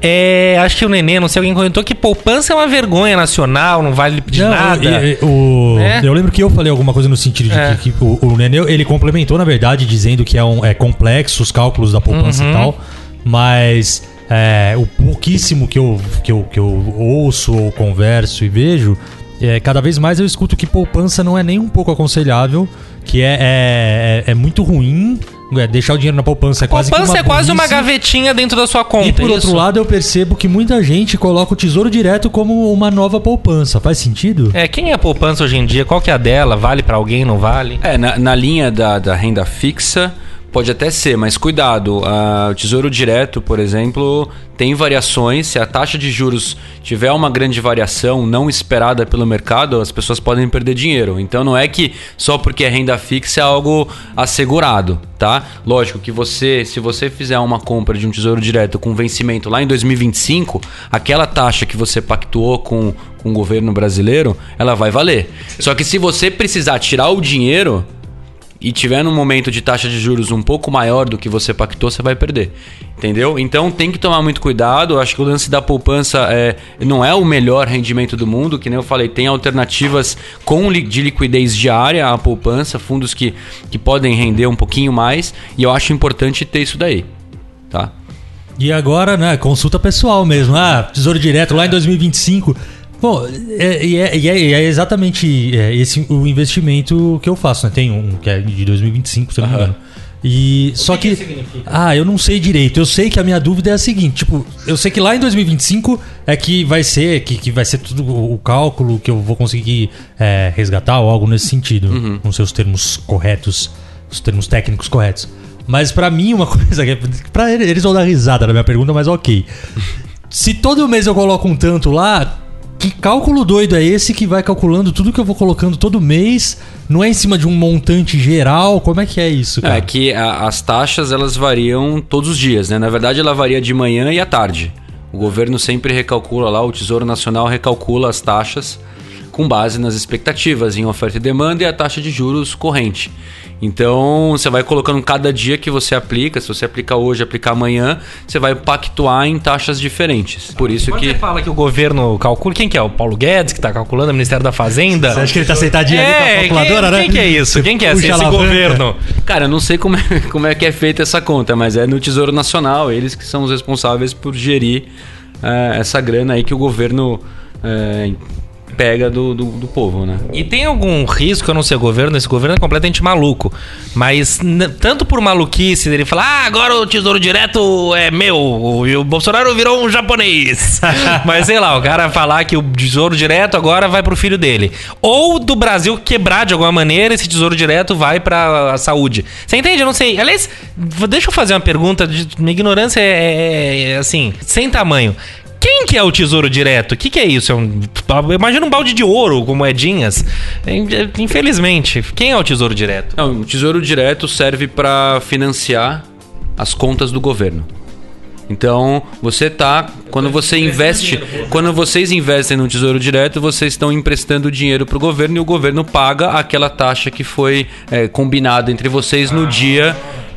É, acho que o Nenê, não sei, alguém comentou que poupança é uma vergonha nacional, não vale de Não, nada. e- e- o- É? Eu lembro que eu falei alguma coisa no sentido de É. que, que o, o Nenê, ele complementou, na verdade, dizendo que é, um, é complexo os cálculos da poupança Uhum. e tal, mas é, o pouquíssimo que eu, que, eu, que eu ouço ou converso e vejo, é, cada vez mais eu escuto que poupança não é nem um pouco aconselhável, que é, é, é- é muito ruim, é, deixar o dinheiro na poupança é quase que poupança uma é quase uma gavetinha dentro da sua conta. E por é outro isso? lado, eu percebo que muita gente coloca o tesouro direto como uma nova poupança. Faz sentido? É, quem é a poupança hoje em dia? Qual que é a dela? Vale pra alguém, não vale? É, na, na linha da, da renda fixa, pode até ser, mas cuidado. o Tesouro Direto, por exemplo, tem variações. Se a taxa de juros tiver uma grande variação não esperada pelo mercado, as pessoas podem perder dinheiro. Então não é que só porque é renda fixa é algo assegurado, tá? Lógico que você, se você fizer uma compra de um Tesouro Direto com vencimento lá em 2025, aquela taxa que você pactuou com, com o governo brasileiro, ela vai valer. Só que se você precisar tirar o dinheiro, e tiver num momento de taxa de juros um pouco maior do que você pactou, você vai perder. Entendeu? Então tem que tomar muito cuidado. Eu Acho que o lance da poupança é, não é o melhor rendimento do mundo, que nem eu falei, tem alternativas com de liquidez diária à poupança, fundos que, que podem render um pouquinho mais, e eu acho importante ter isso daí. Tá? E agora, né, consulta pessoal mesmo. Ah, Tesouro Direto lá em 2025. Bom, é, e é, é- e é exatamente é, esse o investimento que eu faço, né? Tem um que é de 2025, se eu não me engano. E só que, ah, eu não sei direito. Eu sei que a minha dúvida é a seguinte, tipo, eu sei que lá em 2025 é que vai ser que, que vai ser tudo o, o cálculo que eu vou conseguir é, resgatar ou algo nesse sentido, com seus termos corretos, os termos técnicos corretos. Mas pra mim uma coisa que é- pra ele- eles vão dar risada na minha pergunta, mas OK. Se todo mês eu coloco um tanto lá, que cálculo doido é esse que vai calculando tudo que eu vou colocando todo mês? Não é em cima de um montante geral? Como é que é isso, cara? É que a- as taxas elas variam todos os dias, né? Na verdade, ela varia de manhã e à tarde. O governo sempre recalcula lá, o Tesouro Nacional recalcula as taxas com base nas expectativas em oferta e demanda e a taxa de juros corrente. Então, você vai colocando cada dia que você aplica, se você aplicar hoje, aplicar amanhã, você vai pactuar em taxas diferentes. Por isso Quando que você fala que o governo calcula, quem que é? O Paulo Guedes que tá calculando, o Ministério da Fazenda? Você acha que ele tá sentadinho ali com a É, calculadora, quem, né? quem que é isso? Quem que é esse, esse alavanca. governo? Cara, eu não sei como é, como é que é feita essa conta, mas é no Tesouro Nacional, eles que são os responsáveis por gerir eh, essa grana aí que o governo eh, pega do, do, do povo, né? E tem algum risco, eu não sei, o governo, esse governo é completamente maluco. Mas tanto por maluquice dele falar, ah, agora o tesouro direto é meu, e o Bolsonaro virou um japonês. mas sei lá, o cara falar que o tesouro direto agora vai pro filho dele. Ou do Brasil quebrar de alguma maneira, esse tesouro direto vai pra saúde. Você entende? Eu não sei. Aliás, deixa eu fazer uma pergunta. de- Minha ignorância é, é- é, assim, sem tamanho. Quem que é o tesouro direto? O que, que é isso? É um, imagina um balde de ouro com moedinhas. É, Infelizmente, quem é o tesouro direto? Não, o Tesouro Direto serve para financiar as contas do governo. Então, você tá, quando você investe, quando vocês investem no Tesouro Direto, vocês estão emprestando dinheiro para o governo e o governo paga aquela taxa que foi é, combinada entre vocês no dia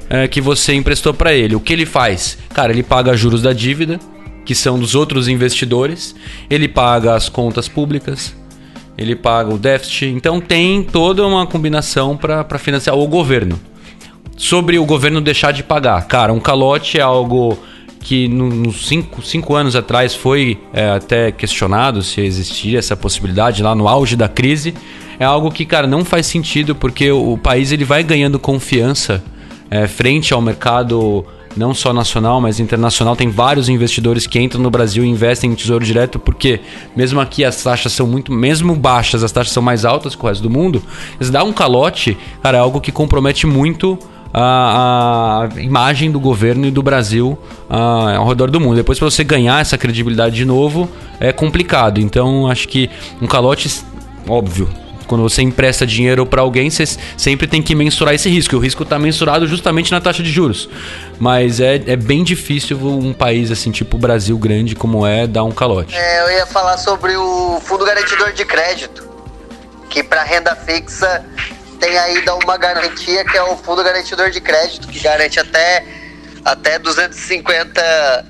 é, que você emprestou para ele. O que ele faz? Cara, ele paga juros da dívida, que são dos outros investidores, ele paga as contas públicas, ele paga o déficit. Então tem toda uma combinação para financiar o governo. Sobre o governo deixar de pagar. Cara, um calote é algo que no- nos cinco, cinco anos atrás foi é, até questionado se existia essa possibilidade lá no auge da crise. É algo que, cara, não faz sentido porque o, o país ele vai ganhando confiança é, frente ao mercado não só nacional, mas internacional. Tem vários investidores que entram no Brasil e investem em tesouro direto, porque mesmo aqui as taxas são muito, mesmo baixas, as taxas são mais altas que o resto do mundo. Eles dá um calote, cara, é algo que compromete muito a, a imagem do governo e do Brasil ah, ao redor do mundo. Depois, para você ganhar essa credibilidade de novo, é complicado. Então, acho que um calote, óbvio, quando você empresta dinheiro para alguém, você sempre tem que mensurar esse risco. O risco está mensurado justamente na taxa de juros. Mas é, é bem difícil um país assim, tipo o Brasil grande como é, dar um calote. É, eu ia falar sobre o Fundo Garantidor de Crédito. que para renda fixa tem ainda uma garantia que é o Fundo Garantidor de Crédito, que garante até, até 250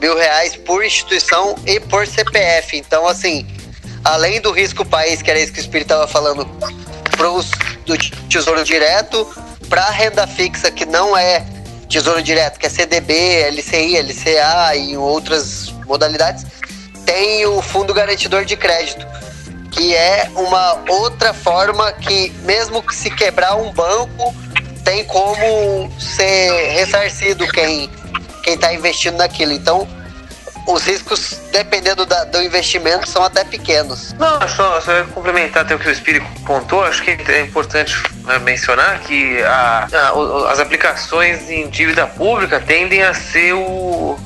mil reais por instituição e por CPF. Então, assim, além do risco país, que era isso que o Espírito estava falando, pros, do Tesouro Direto, para renda fixa, que não é Tesouro Direto, que é CDB, LCI, LCA e outras modalidades, tem o Fundo Garantidor de Crédito, que é uma outra forma que, mesmo que se quebrar um banco, tem como ser ressarcido quem quem está investindo naquilo. Então, os riscos, dependendo da- do investimento, são até pequenos. Não, só, só ia complementar até o que o Espírito contou, acho que é importante né, mencionar que a- a- as aplicações em dívida pública tendem a ser o,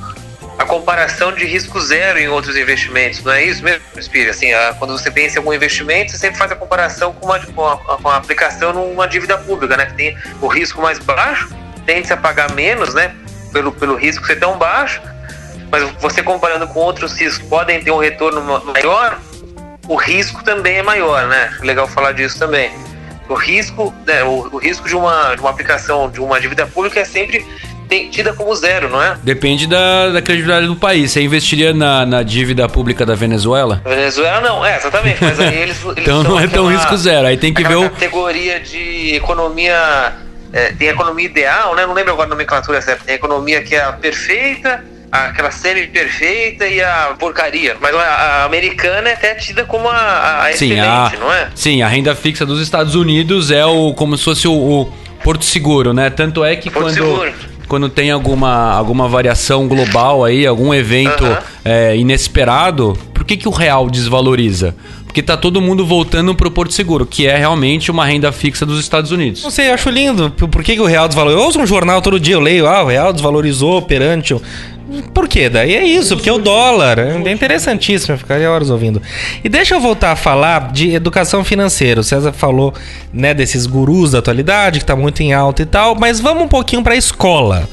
a comparação de risco zero em outros investimentos, não é isso mesmo, Espírito? Assim, a- quando você pensa em algum investimento, você sempre faz a comparação com, uma, com, a, aplicação numa dívida pública, né? Que tem o risco mais baixo, tende-se a pagar menos, né? Pelo, pelo risco ser tão baixo, mas você comparando com outros riscos podem ter um retorno ma- maior, o risco também é maior, né? Legal falar disso também. O risco, né, o, o risco de uma, de uma aplicação de uma dívida pública é sempre tida como zero, não é? Depende da, da credibilidade do país. Você investiria na, na dívida pública da Venezuela? Venezuela não, é, exatamente, mas aí eles, eles Então não é tão aquela- risco zero. Aí tem que ver o. categoria de economia é, tem a economia ideal, né? Não lembro agora a nomenclatura certa. Tem a economia que é a perfeita, aquela semi-perfeita e a porcaria. Mas a, a americana é até tida como a, a Sim, excelente, a, não é? sim, a renda fixa dos Estados Unidos é o como se fosse o, o Porto Seguro, né? Tanto é que Porto quando, Seguro. quando tem alguma, alguma variação global aí, algum evento é, inesperado, por que, que o real desvaloriza? Porque tá todo mundo voltando pro Porto Seguro, que é realmente uma renda fixa dos Estados Unidos. Não sei, eu acho lindo. Por que, que o real desvalorizou? Eu uso um jornal todo dia, eu leio, ah, o real desvalorizou perante. Por quê? Daí é isso, porque o dólar. É interessantíssimo, eu ficaria horas ouvindo. E deixa eu voltar a falar de educação financeira. O César falou, né, desses gurus da atualidade, que tá muito em alta e tal, mas vamos um pouquinho pra escola.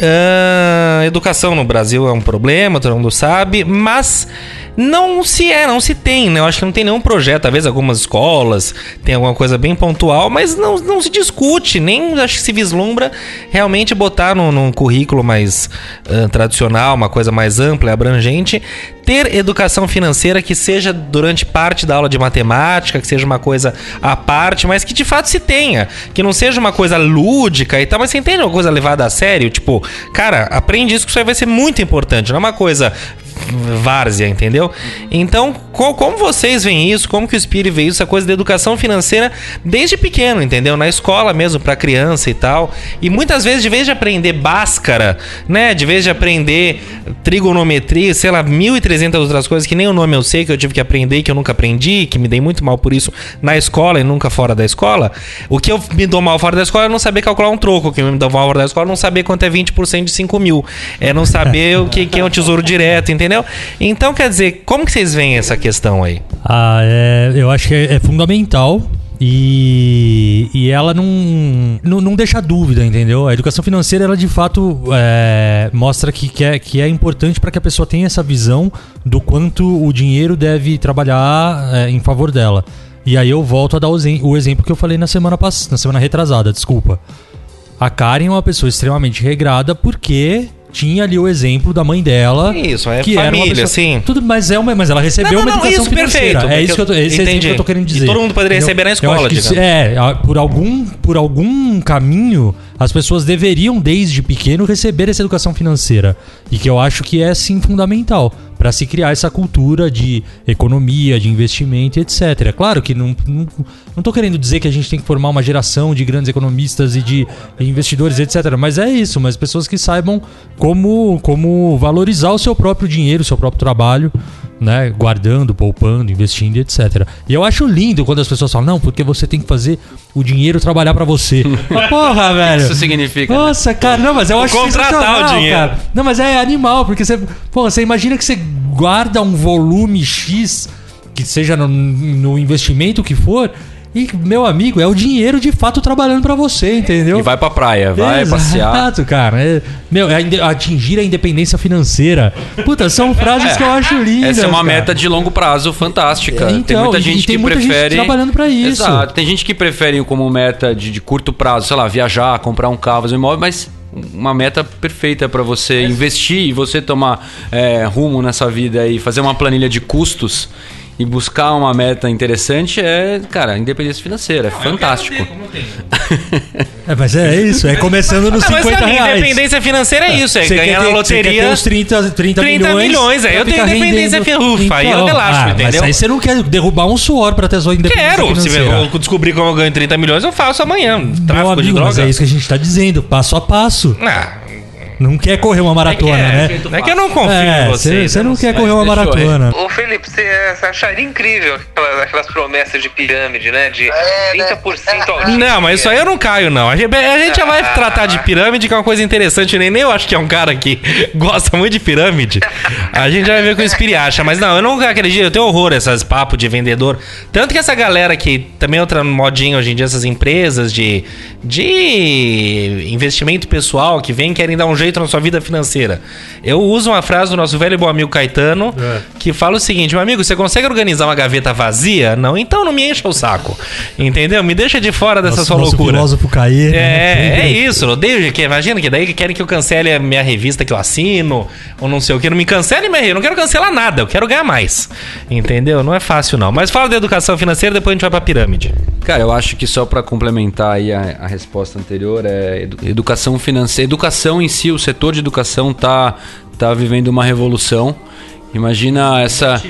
Ah, educação no Brasil é um problema, todo mundo sabe, mas não se é, não se tem, né? Eu acho que não tem nenhum projeto, talvez algumas escolas tem alguma coisa bem pontual, mas não, não se discute, nem acho que se vislumbra realmente botar num, num currículo mais ah, tradicional, uma coisa mais ampla e abrangente, ter educação financeira que seja durante parte da aula de matemática, que seja uma coisa à parte, mas que de fato se tenha, que não seja uma coisa lúdica e tal, mas você entende uma coisa levada a sério, tipo, cara, aprende isso que isso aí vai ser muito importante, não é uma coisa várzea, entendeu? Então, co- como vocês veem isso? Como que o Spiri vê isso? Essa coisa da educação financeira desde pequeno, entendeu? Na escola mesmo, pra criança e tal. E muitas vezes, de vez de aprender báscara, né? De vez de aprender trigonometria, sei lá, 1.300 outras coisas que nem o nome eu sei, que eu tive que aprender, que eu nunca aprendi, que me dei muito mal por isso na escola e nunca fora da escola. O que eu me dou mal fora da escola é não saber calcular um troco. O que eu me dou mal fora da escola é não saber quanto é 20% de 5 mil. É não saber o que, que é um tesouro direto, entendeu? Então, quer dizer, como que vocês veem essa questão aí? Ah, é, eu acho que é, é fundamental e, e ela não, não, não deixa dúvida, entendeu? A educação financeira, ela de fato é, mostra que, que, é, que é importante para que a pessoa tenha essa visão do quanto o dinheiro deve trabalhar é, em favor dela. E aí eu volto a dar o, o exemplo que eu falei na semana, pass- na semana retrasada, desculpa. A Karen é uma pessoa extremamente regrada porque tinha ali o exemplo da mãe dela. Isso, é que era uma família, pessoa, sim. Tudo, mas é uma, mas ela recebeu uma educação financeira. É isso que eu tô, esse Entendi. que eu tô querendo E dizer. todo mundo poderia receber na Eu escola, acho que. É, por algum, por algum caminho, as pessoas deveriam, desde pequeno, receber essa educação financeira. E que eu acho que é, sim, fundamental para se criar essa cultura de economia, de investimento, etc. Claro que não, não, não tô querendo dizer que a gente tem que formar uma geração de grandes economistas e de investidores, etc. Mas é isso, mas pessoas que saibam como, como valorizar o seu próprio dinheiro, o seu próprio trabalho, né? Guardando, poupando, investindo, etc. E eu acho lindo quando as pessoas falam, não, porque você tem que fazer o dinheiro trabalhar para você. Porra, velho. Isso significa. né? Nossa, cara, não, mas eu acho Contratar o dinheiro. cara. Não, mas é animal, porque você, pô, você imagina que você guarda um volume X, que seja no, no investimento que for, E, meu amigo, é o dinheiro de fato trabalhando pra você, entendeu? E vai pra praia, vai Exato, passear. cara. É- meu, é atingir a independência financeira. Puta, são frases que eu acho lindas. Essa é uma cara. meta de longo prazo fantástica. Então, tem muita gente tem que muita gente prefere. trabalhando pra isso. Exato. Tem gente que prefere como meta de, de curto prazo, sei lá, viajar, comprar um carro, fazer um imóvel, mas uma meta perfeita para você investir e você tomar é, rumo nessa vida e fazer uma planilha de custos e buscar uma meta interessante é, cara, independência financeira. É fantástico. É, mas é isso, é começando nos Não, mas 50 pra mim, reais. independência financeira é isso, é Você ganhar na ter- você quer ter loteria. uns 30, 30, 30 milhões. milhões, aí pra eu tenho independência rendendo. Então, fi- ufa, aí eu relaxo, ah, entendeu? Mas aí você não quer derrubar um suor pra ter sua independência Quero, se financeira. eu descobrir como eu ganho 30 milhões, eu faço amanhã. Tráfico de amigo, mas droga. é isso que a gente tá dizendo, passo a passo. Ah, Não quer correr uma maratona, é, né? é que eu não confio É, em vocês. você eu não sei. quer correr uma maratona. Ô Felipe, você, você acharia incrível aquelas, aquelas promessas de pirâmide, né? De É, né? 30% ao dia. Não, mas isso aí eu não caio, não. A gente, a gente já vai Ah. tratar de pirâmide, que é uma coisa interessante. O Nenê, eu acho que é um cara que gosta muito de pirâmide. A gente já vai ver com o Espiriacha. Mas não, eu não acredito. Eu tenho horror a esses papos de vendedor. Tanto que essa galera que também é outra modinha hoje em dia, essas empresas de, de investimento pessoal que vem querem dar um jeito na sua vida financeira. Eu uso uma frase do nosso velho e bom amigo Caetano que fala o seguinte: meu amigo, você consegue organizar uma gaveta vazia? Não, então não me encha o saco. Entendeu? Me deixa de fora dessa Nosso, sua nosso loucura. filósofo cair. É, é isso. Eu odeio que imagina que daí querem que eu cancele a minha revista que eu assino, ou não sei o que. Não me cancele minha. Eu não quero cancelar nada, eu quero ganhar mais. Entendeu? Não é fácil, não. Mas fala da educação financeira, depois a gente vai pra pirâmide. Cara, eu acho que só para complementar aí a, a resposta anterior, é edu- educação financeira. Educação em si, o setor de educação tá, tá vivendo uma revolução. Imagina essa.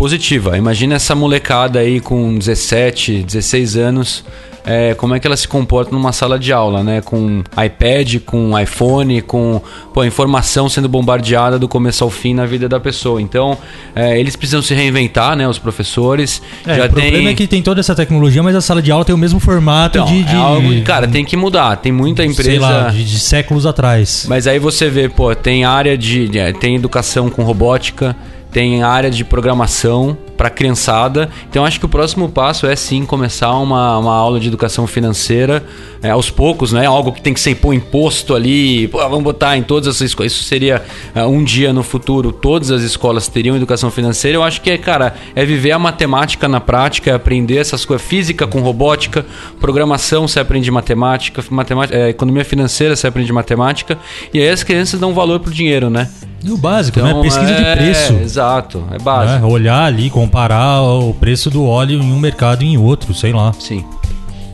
Positiva. Imagina essa molecada aí com 17, 16 anos. é, como é que ela se comporta numa sala de aula, né? Com iPad, com iPhone, com pô, informação sendo bombardeada do começo ao fim na vida da pessoa. Então, é, eles precisam se reinventar, né? Os professores. É, o problema é que tem toda essa tecnologia, mas a sala de aula tem o mesmo formato Então, de, de- é algo, cara, tem que mudar. Tem muita empresa. sei lá, de, de séculos atrás. Mas aí você vê, pô, tem área de, de- tem educação com robótica, tem área de programação para criançada. Então acho que o próximo passo é sim começar uma, uma aula de educação financeira é, aos poucos, né? Algo que tem que ser imposto ali, pô, vamos botar em todas essas escolas. Isso seria é, um dia no futuro, todas as escolas teriam educação financeira. Eu acho que é, cara, é viver a matemática na prática, é aprender essas coisas, física com robótica, programação você aprende matemática, matemática é, economia financeira você aprende matemática, e aí as crianças dão valor pro dinheiro, né? E o básico, né? Então, Pesquisa é, de preço. Exato, é né? básico. Olhar ali, comparar o preço do óleo em um mercado e em outro, sei lá. Sim.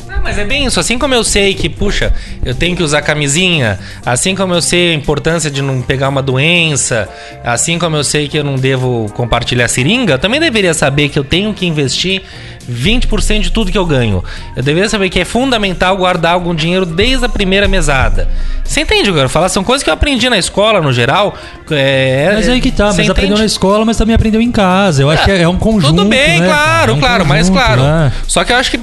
Não, mas é bem isso. Assim como eu sei que, puxa, eu tenho que usar camisinha, assim como eu sei a importância de não pegar uma doença, assim como eu sei que eu não devo compartilhar seringa, eu também deveria saber que eu tenho que investir 20% de tudo que eu ganho. Eu deveria saber que é fundamental guardar algum dinheiro desde a primeira mesada. Você entende o que eu quero falar? São coisas que eu aprendi na escola, no geral. É, Mas aí que tá, mas aprendeu entende? na escola, mas também aprendeu em casa. Eu acho que é, é um conjunto. Tudo bem, né? claro, É um claro, mas conjunto, claro. né? Só que eu acho que,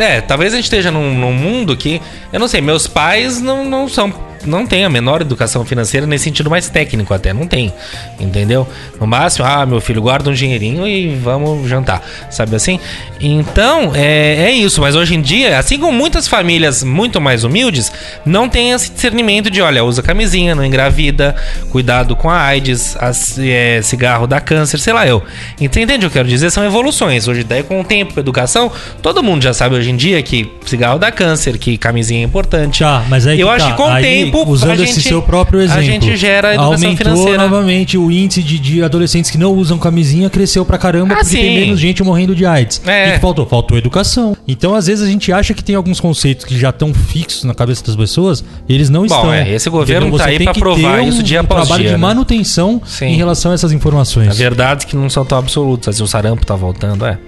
é, talvez a gente esteja num, num mundo que, eu não sei, meus pais não, não são. Não tem a menor educação financeira nesse sentido mais técnico até, não tem. Entendeu? No máximo, ah, meu filho, guarda um dinheirinho e vamos jantar. Sabe assim? Então, é, é isso. Mas hoje em dia, assim como muitas famílias muito mais humildes, não tem esse discernimento de, olha, usa camisinha, não engravida, cuidado com a AIDS, as- é, cigarro dá câncer, sei lá eu. Entende o que eu quero dizer? São evoluções. Hoje, daí, com o tempo, com a educação, todo mundo já sabe hoje em dia que cigarro dá câncer, que camisinha é importante. Tá, mas aí eu acho tá. que com o Aí, tempo, usando a esse gente, seu próprio exemplo, a gente gera a educação aumentou financeira. novamente o índice de, de adolescentes que não usam camisinha cresceu pra caramba Ah, porque tem sim. menos gente morrendo de AIDS. É. O que faltou? Faltou educação. Então, às vezes a gente acha que tem alguns conceitos que já estão fixos na cabeça das pessoas e eles não Bom, estão. é, esse governo tá Você aí tem pra que provar ter um, isso dia um após trabalho dia, de né? manutenção Sim. em relação a essas A informações. verdade que não são tão absolutas. Assim, o sarampo tá voltando, é.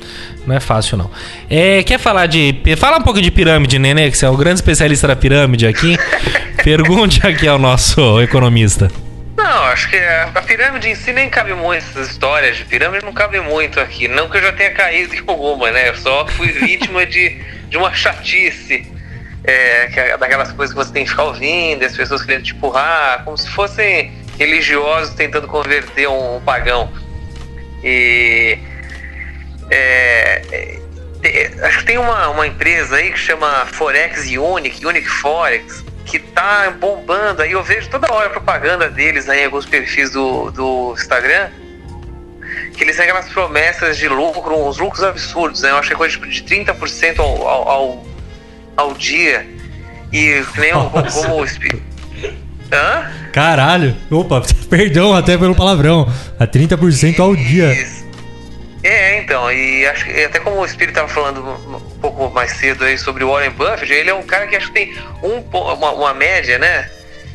Não é fácil, não. É, quer falar de. Fala um pouco de pirâmide, Nenê, que você é o grande especialista da pirâmide aqui. Pergunte aqui ao nosso economista. Não, acho que a, pirâmide em si nem cabe muito, essas histórias de pirâmide não cabe muito aqui. Não que eu já tenha caído em alguma, né? Eu só fui vítima de, de uma chatice. É, é daquelas coisas que você tem que ficar ouvindo, as pessoas querendo te empurrar, como se fossem religiosos tentando converter um, um pagão. E. é, é, Acho que tem uma, uma empresa aí que chama Forex Unique, Unique Forex, que tá bombando aí. Eu vejo toda hora a propaganda deles aí em alguns perfis do, do Instagram. Que eles têm aquelas promessas de lucro, uns lucros absurdos, né? Eu acho que é coisa de 30% ao, ao, ao, ao dia. E nem o, como o. Hã? Caralho. Opa, perdão até pelo palavrão. A 30% ao dia. Isso. É, então, e acho que até como o Espírito estava falando um pouco mais cedo aí sobre o Warren Buffett, ele é um cara que acho que tem um, uma, uma média, né,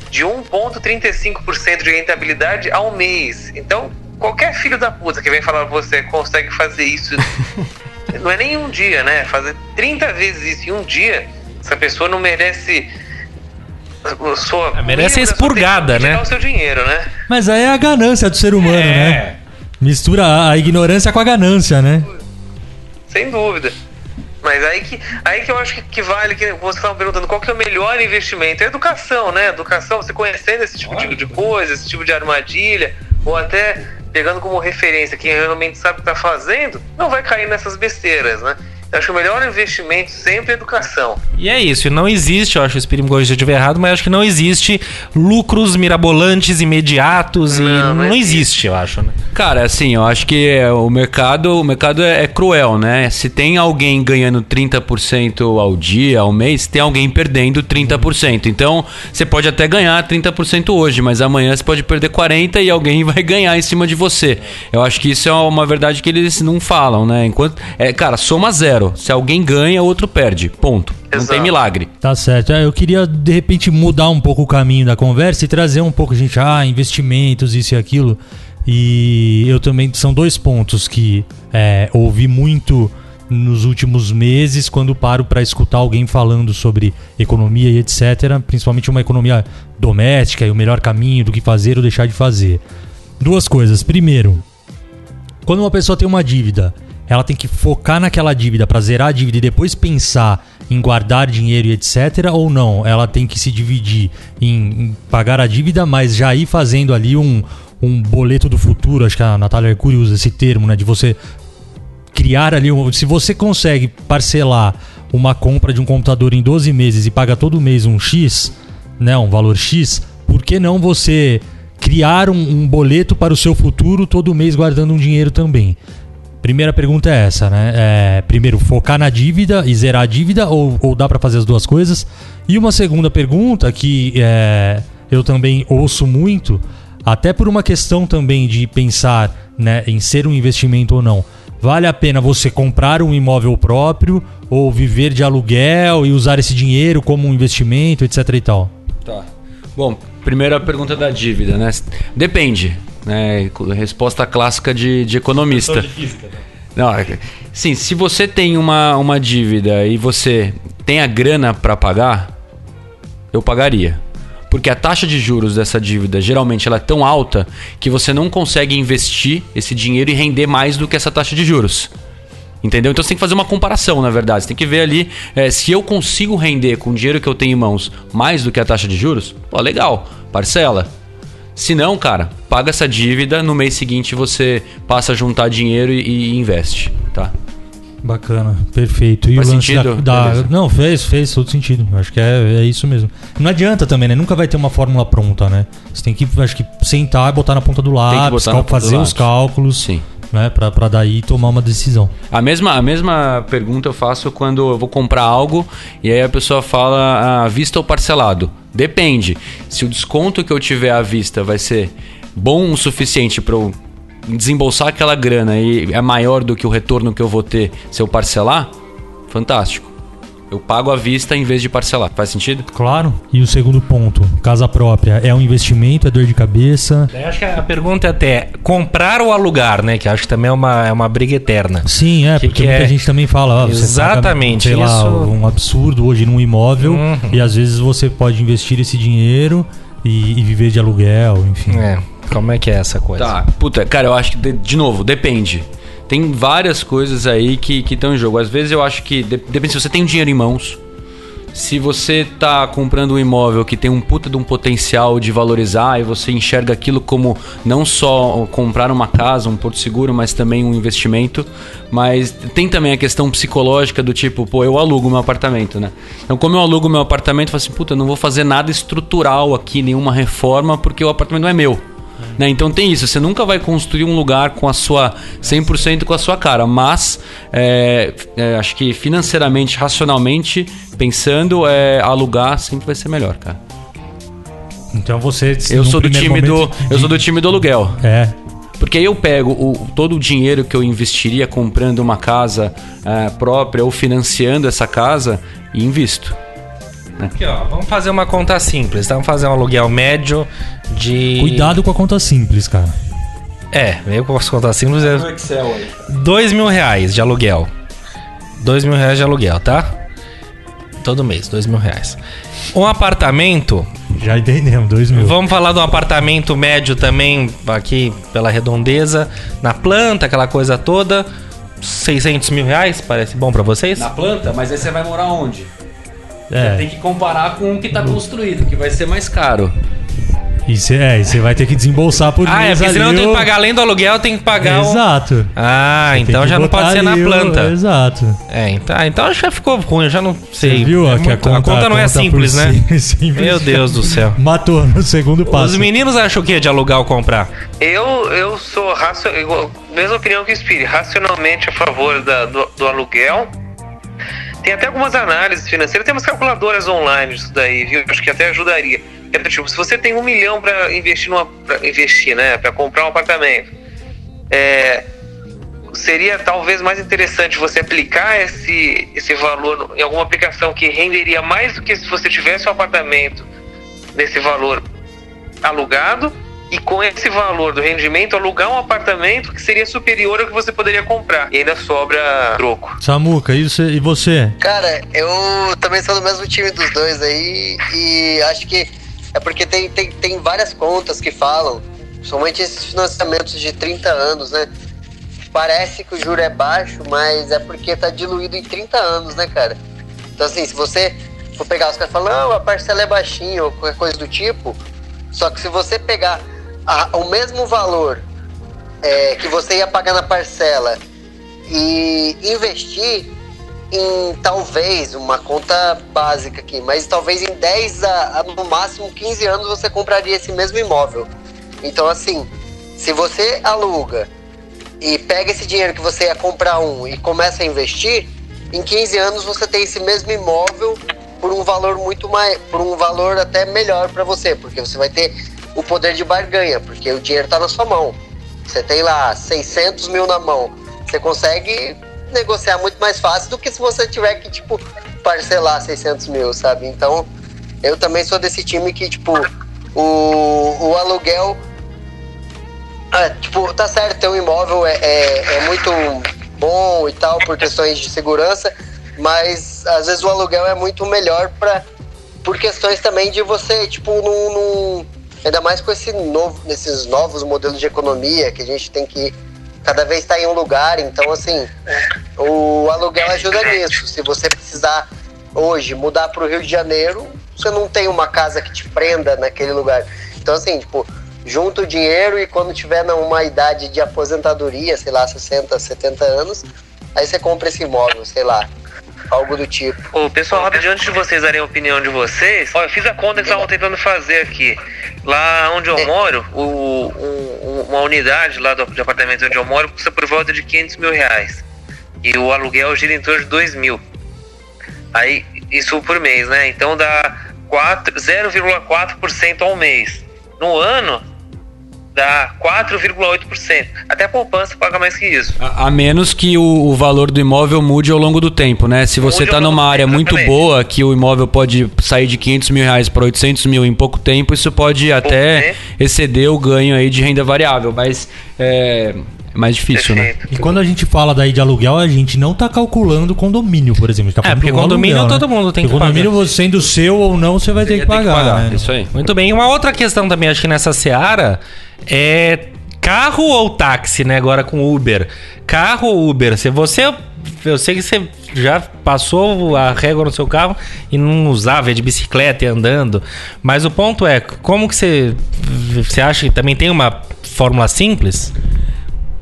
de 1,35% de rentabilidade ao mês. Então, qualquer filho da puta que vem falar pra você consegue fazer isso, não é nem um dia, né? Fazer 30 vezes isso em um dia, essa pessoa não merece. Sua, merece sua expurgada, né? o seu dinheiro, né? Mas aí é a ganância do ser humano, É. né? Mistura a- ignorância com a ganância, né? Sem dúvida. Mas aí que, aí que eu acho que, que vale, que você estava perguntando qual que é o melhor investimento. É educação, né? Educação, você conhecendo esse tipo de, de coisa, esse tipo de armadilha, ou até pegando como referência quem realmente sabe o que está fazendo, não vai cair nessas besteiras, né? Eu acho que o melhor investimento sempre é educação. E é isso, e não existe, eu acho que o Espírito eu estiver errado, mas acho que não existe lucros mirabolantes imediatos e Não, não, não existe, eu acho, né? Cara, assim, eu acho que é, o mercado, o mercado é, é cruel, né? Se tem alguém ganhando 30% ao dia, ao mês, tem alguém perdendo 30%. Então, você pode até ganhar 30% hoje, mas amanhã você pode perder 40 e alguém vai ganhar em cima de você. Eu acho que isso é uma verdade que eles não falam, né? Enquanto é, cara, soma zero. Se alguém ganha, o outro perde. Ponto. Não Exato. tem milagre. Tá certo. É, Eu queria, de repente, mudar um pouco o caminho da conversa e trazer um pouco, gente, ah, investimentos, isso e aquilo. E eu também. São dois pontos que é, ouvi muito nos últimos meses quando paro para escutar alguém falando sobre economia e etc. Principalmente uma economia doméstica e o melhor caminho do que fazer ou deixar de fazer. Duas coisas. Primeiro, quando uma pessoa tem uma dívida, ela tem que focar naquela dívida para zerar a dívida e depois pensar em guardar dinheiro e etc. Ou não? Ela tem que se dividir em, em pagar a dívida, mas já ir fazendo ali um, um boleto do futuro. Acho que a Natália Arcuri usa esse termo, né? De você criar ali. um- Se você consegue parcelar uma compra de um computador em 12 meses e paga todo mês um X, né? Um valor X, por que não você criar um, um boleto para o seu futuro todo mês guardando um dinheiro também? Primeira pergunta é essa, né? É, primeiro, focar na dívida e zerar a dívida ou, ou dá para fazer as duas coisas? E uma segunda pergunta que é, eu também ouço muito, até por uma questão também de pensar né, em ser um investimento ou não. Vale a pena você comprar um imóvel próprio ou viver de aluguel e usar esse dinheiro como um investimento, etc e tal? Tá. Bom, primeira pergunta da dívida, né? Depende. Né? Resposta clássica de, de economista. Não, é- sim, se você tem uma, uma dívida e você tem a grana para pagar, eu pagaria. Porque a taxa de juros dessa dívida geralmente ela é tão alta que você não consegue investir esse dinheiro e render mais do que essa taxa de juros. Entendeu? Então você tem que fazer uma comparação, na verdade. Você tem que ver ali eh, se eu consigo render com o dinheiro que eu tenho em mãos mais do que a taxa de juros. Pô, legal, parcela. Se não, cara, paga essa dívida, no mês seguinte você passa a juntar dinheiro e, e investe, tá? Bacana, perfeito. E Faz o lance sentido? da, da-. Não, fez, fez todo sentido. Acho que é, é isso mesmo. Não adianta também, né? Nunca vai ter uma fórmula pronta, né? Você tem que, acho que, sentar e botar na ponta do lápis, fazer os cálculos, Sim. Né? Pra daí tomar uma decisão. A mesma, a mesma pergunta eu faço quando eu vou comprar algo e aí a pessoa fala à vista ou parcelado. Depende. Se o desconto que eu tiver à vista vai ser bom o suficiente para eu desembolsar aquela grana e é maior do que o retorno que eu vou ter se eu parcelar, fantástico. Eu pago à vista em vez de parcelar. Faz sentido? Claro. E o segundo ponto, casa própria, é um investimento, é dor de cabeça? Eu acho que a pergunta é até comprar ou alugar, né? Que acho que também é uma, é uma briga eterna. Sim, é, Que porque que muita é? gente também fala, ó, você Exatamente, paga, sei lá, isso- um absurdo hoje num imóvel Uhum. e às vezes você pode investir esse dinheiro e, e viver de aluguel, enfim. É, como é que é essa coisa? Tá, puta, cara, eu acho que, de, de novo, depende. Tem várias coisas aí que estão em jogo. Às vezes eu acho que, de- depende se você tem dinheiro em mãos, se você tá comprando um imóvel que tem um puta de um potencial de valorizar e você enxerga aquilo como não só comprar uma casa, um porto seguro, mas também um investimento, mas tem também a questão psicológica do tipo, pô, eu alugo meu apartamento, né? Então, como eu alugo meu apartamento, eu falo assim, puta, eu não vou fazer nada estrutural aqui, nenhuma reforma, porque o apartamento não é meu. Né? Então tem isso, você nunca vai construir um lugar com a sua 100% com a sua cara, mas é, é, acho que financeiramente, racionalmente, pensando, é, alugar sempre vai ser melhor, cara. Então você. Eu sou do time do momento, eu sou do time do aluguel. É. Porque aí eu pego o, todo o dinheiro que eu investiria comprando uma casa é, própria ou financiando essa casa e invisto. Aqui, ó, vamos fazer uma conta simples. Vamos fazer um aluguel médio de. Cuidado com a conta simples, cara. É, eu com as contas simples é Excel aí. dois mil reais de aluguel. Dois mil reais de aluguel, tá? Todo mês, dois mil reais. Um apartamento, Já entendemos, dois mil. vamos falar de um apartamento médio também, aqui pela redondeza, na planta, aquela coisa toda. 600 mil reais, parece bom pra vocês? Na planta, mas aí você vai morar onde? É. Tem que comparar com o que tá construído, que vai ser mais caro. E você é, e você vai ter que desembolsar por Ah, é, mês porque senão ali tem que pagar além do aluguel, tem que pagar o... Exato. Ah, então que já não pode ser na ali o- planta. Exato. É, então, ah, então já ficou ruim, eu já não sei. Você viu É que muito- a conta, não é por simples, né? sim- simples. Meu Deus do céu. Matou no segundo passo. Os meninos acham o quê de alugar ou comprar? Eu, eu sou racio... igual- mesma opinião que o racionalmente a favor da- do, do aluguel. Tem até algumas análises financeiras, tem umas calculadoras online disso daí, viu? Acho que até ajudaria. É tipo, se você tem um milhão para investir numa. Investir, né? Para comprar um apartamento. É, seria talvez mais interessante você aplicar esse, esse valor em alguma aplicação que renderia mais do que se você tivesse um apartamento nesse valor alugado e com esse valor do rendimento alugar um apartamento que seria superior ao que você poderia comprar e ainda sobra troco. Samuca, e você? E você? Cara, eu também sou do mesmo time dos dois aí e acho que é porque tem, tem, tem várias contas que falam, somente esses financiamentos de 30 anos, né? Parece que o juro é baixo, mas é porque tá diluído em 30 anos, né, cara? Então, assim, se você for pegar os caras falam, não, a parcela é baixinha ou qualquer coisa do tipo, só que se você pegar a- o mesmo valor é, que você ia pagar na parcela e investir em talvez uma conta básica aqui, mas talvez em 10 a, a no máximo 15 anos você compraria esse mesmo imóvel. Então assim, se você aluga e pega esse dinheiro que você ia comprar um e começa a investir, em 15 anos você tem esse mesmo imóvel por um valor muito mais, por um valor até melhor para você, porque você vai ter o poder de barganha, porque o dinheiro está na sua mão. Você tem lá 600 mil na mão, você consegue negociar muito mais fácil do que se você tiver que tipo parcelar 600 mil, sabe? Então eu também sou desse time que tipo o, o aluguel é, tipo, tá certo, ter um imóvel é, é, é muito bom e tal por questões de segurança, mas às vezes o aluguel é muito melhor para por questões também de você, tipo, num- ainda mais com esse novo, nesses novos modelos de economia que a gente tem que cada vez estar em um lugar, então assim, o aluguel ajuda nisso. Se você precisar hoje mudar para o Rio de Janeiro, você não tem uma casa que te prenda naquele lugar. Então assim, tipo, junta o dinheiro e quando tiver numa idade de aposentadoria, sei lá, 60, 70 anos, aí você compra esse imóvel, sei lá, algo do tipo. Ô, pessoal, antes de vocês darem a opinião de vocês, ó, eu fiz a conta que estavam tentando fazer aqui. Lá onde eu moro, o, um- um- uma unidade lá do, de apartamento onde eu moro custa por volta de 500 mil reais. E o aluguel gira em torno de 2 mil. Aí, isso por mês, né? Então dá quatro- 0,4% ao mês. No ano, dá 4,8%. Até a poupança paga mais que isso. A, a menos que o, o valor do imóvel mude ao longo do tempo, né? Se você está numa área tempo, muito exatamente. boa, que o imóvel pode sair de 500 mil reais para 800 mil em pouco tempo, isso pode até exceder o ganho aí de renda variável, mas é mais difícil, né? Perfeito. E quando a gente fala daí de aluguel, a gente não tá calculando condomínio, por exemplo. A gente tá É, porque do condomínio aluguel, todo né? mundo tem Porque que condomínio, pagar. você sendo seu ou não, você vai ter que Tem que pagar. né? Isso aí. Muito bem. Uma outra questão também, acho que nessa seara é carro ou táxi, né? Agora com Uber. Carro ou Uber? Se você. Eu sei que você já passou a régua no seu carro e não usava, ia de bicicleta e andando. Mas o ponto é, como que você, você acha que também tem uma fórmula simples?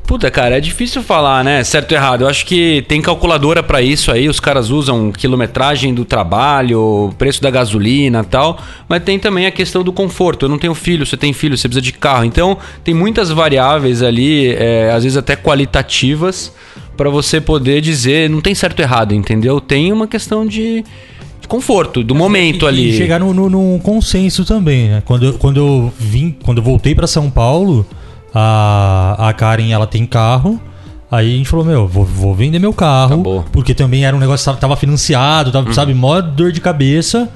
Puta, cara, é difícil falar, né? Certo ou errado. Eu acho que tem calculadora pra isso aí. Os caras usam quilometragem do trabalho, preço da gasolina e tal. Mas tem também a questão do conforto. Eu não tenho filho, você tem filho, você precisa de carro. Então, tem muitas variáveis ali, é, às vezes até qualitativas, pra você poder dizer. Não tem certo ou errado, entendeu? Tem uma questão de, conforto, do momento E ali. chegar num consenso também, né? Quando, eu- quando eu vim, quando eu voltei pra São Paulo, a, a Karen ela tem carro. Aí a gente falou, meu, vou, vou vender meu carro. Acabou. Porque também era um negócio que tava- financiado, tava, sabe, mó dor de cabeça.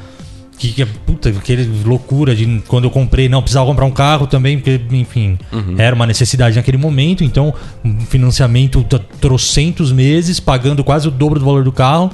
Que, que puta, aquele loucura de quando eu comprei, não, precisava comprar um carro também, porque, enfim, era uma necessidade naquele momento. Então, um financiamento trocentos meses, pagando quase o dobro do valor do carro.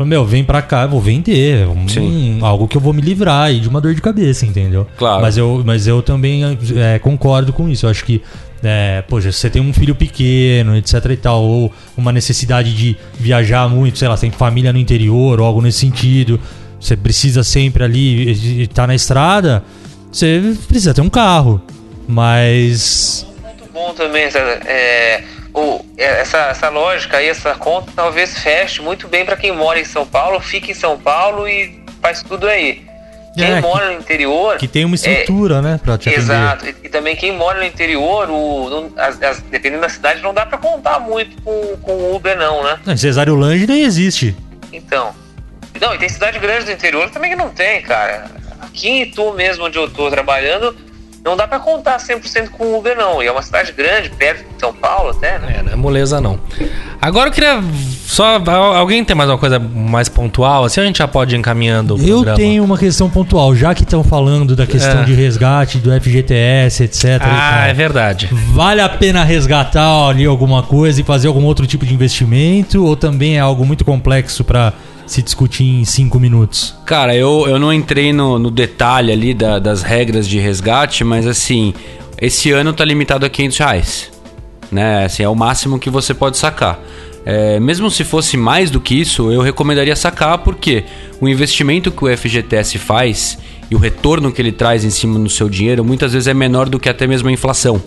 Falei, meu, vem pra cá, eu vou vender. Um- Sim. algo que eu vou me livrar aí de uma dor de cabeça, entendeu? Claro. Mas eu, mas eu também é, concordo com isso. Eu acho que, é, poxa, se você tem um filho pequeno, etc e tal, ou uma necessidade de viajar muito, sei lá, você tem família no interior ou algo nesse sentido, você precisa sempre ali estar na estrada, você precisa ter um carro. Mas. muito bom também. É, o, é, essa, essa lógica aí, essa conta talvez feche muito bem para quem mora em São Paulo, fica em São Paulo e faz tudo aí. Quem É, mora no interior. Que tem uma estrutura, né, pra te é. Exato. E, e também quem mora no interior, o, não- as- as- dependendo da cidade, não dá para contar muito com, com o Uber, não, né? Não, Cesário Lange nem existe. Então. Não, e tem cidade grande do interior também que não tem, cara. Aqui em Itu mesmo, onde eu tô trabalhando, não dá pra contar 100% com o Uber, não. E é uma cidade grande, perto de São Paulo até, né? É, não é moleza não. Agora eu queria só. al- Alguém tem mais uma coisa mais pontual? Assim a gente já pode ir encaminhando o Eu programa. tenho uma questão pontual, já que estão falando da questão É. de resgate do FGTS, etc. Ah, é verdade. Vale a pena resgatar ali alguma coisa e fazer algum outro tipo de investimento? Ou também é algo muito complexo pra se discutir em cinco minutos? Cara, eu, eu não entrei no, no detalhe ali da- das regras de resgate, mas assim, esse ano tá limitado a 500 reais. Né? Assim, é o máximo que você pode sacar. É, mesmo se fosse mais do que isso, eu recomendaria sacar porque o investimento que o FGTS faz e o retorno que ele traz em cima do seu dinheiro muitas vezes é menor do que até mesmo a inflação.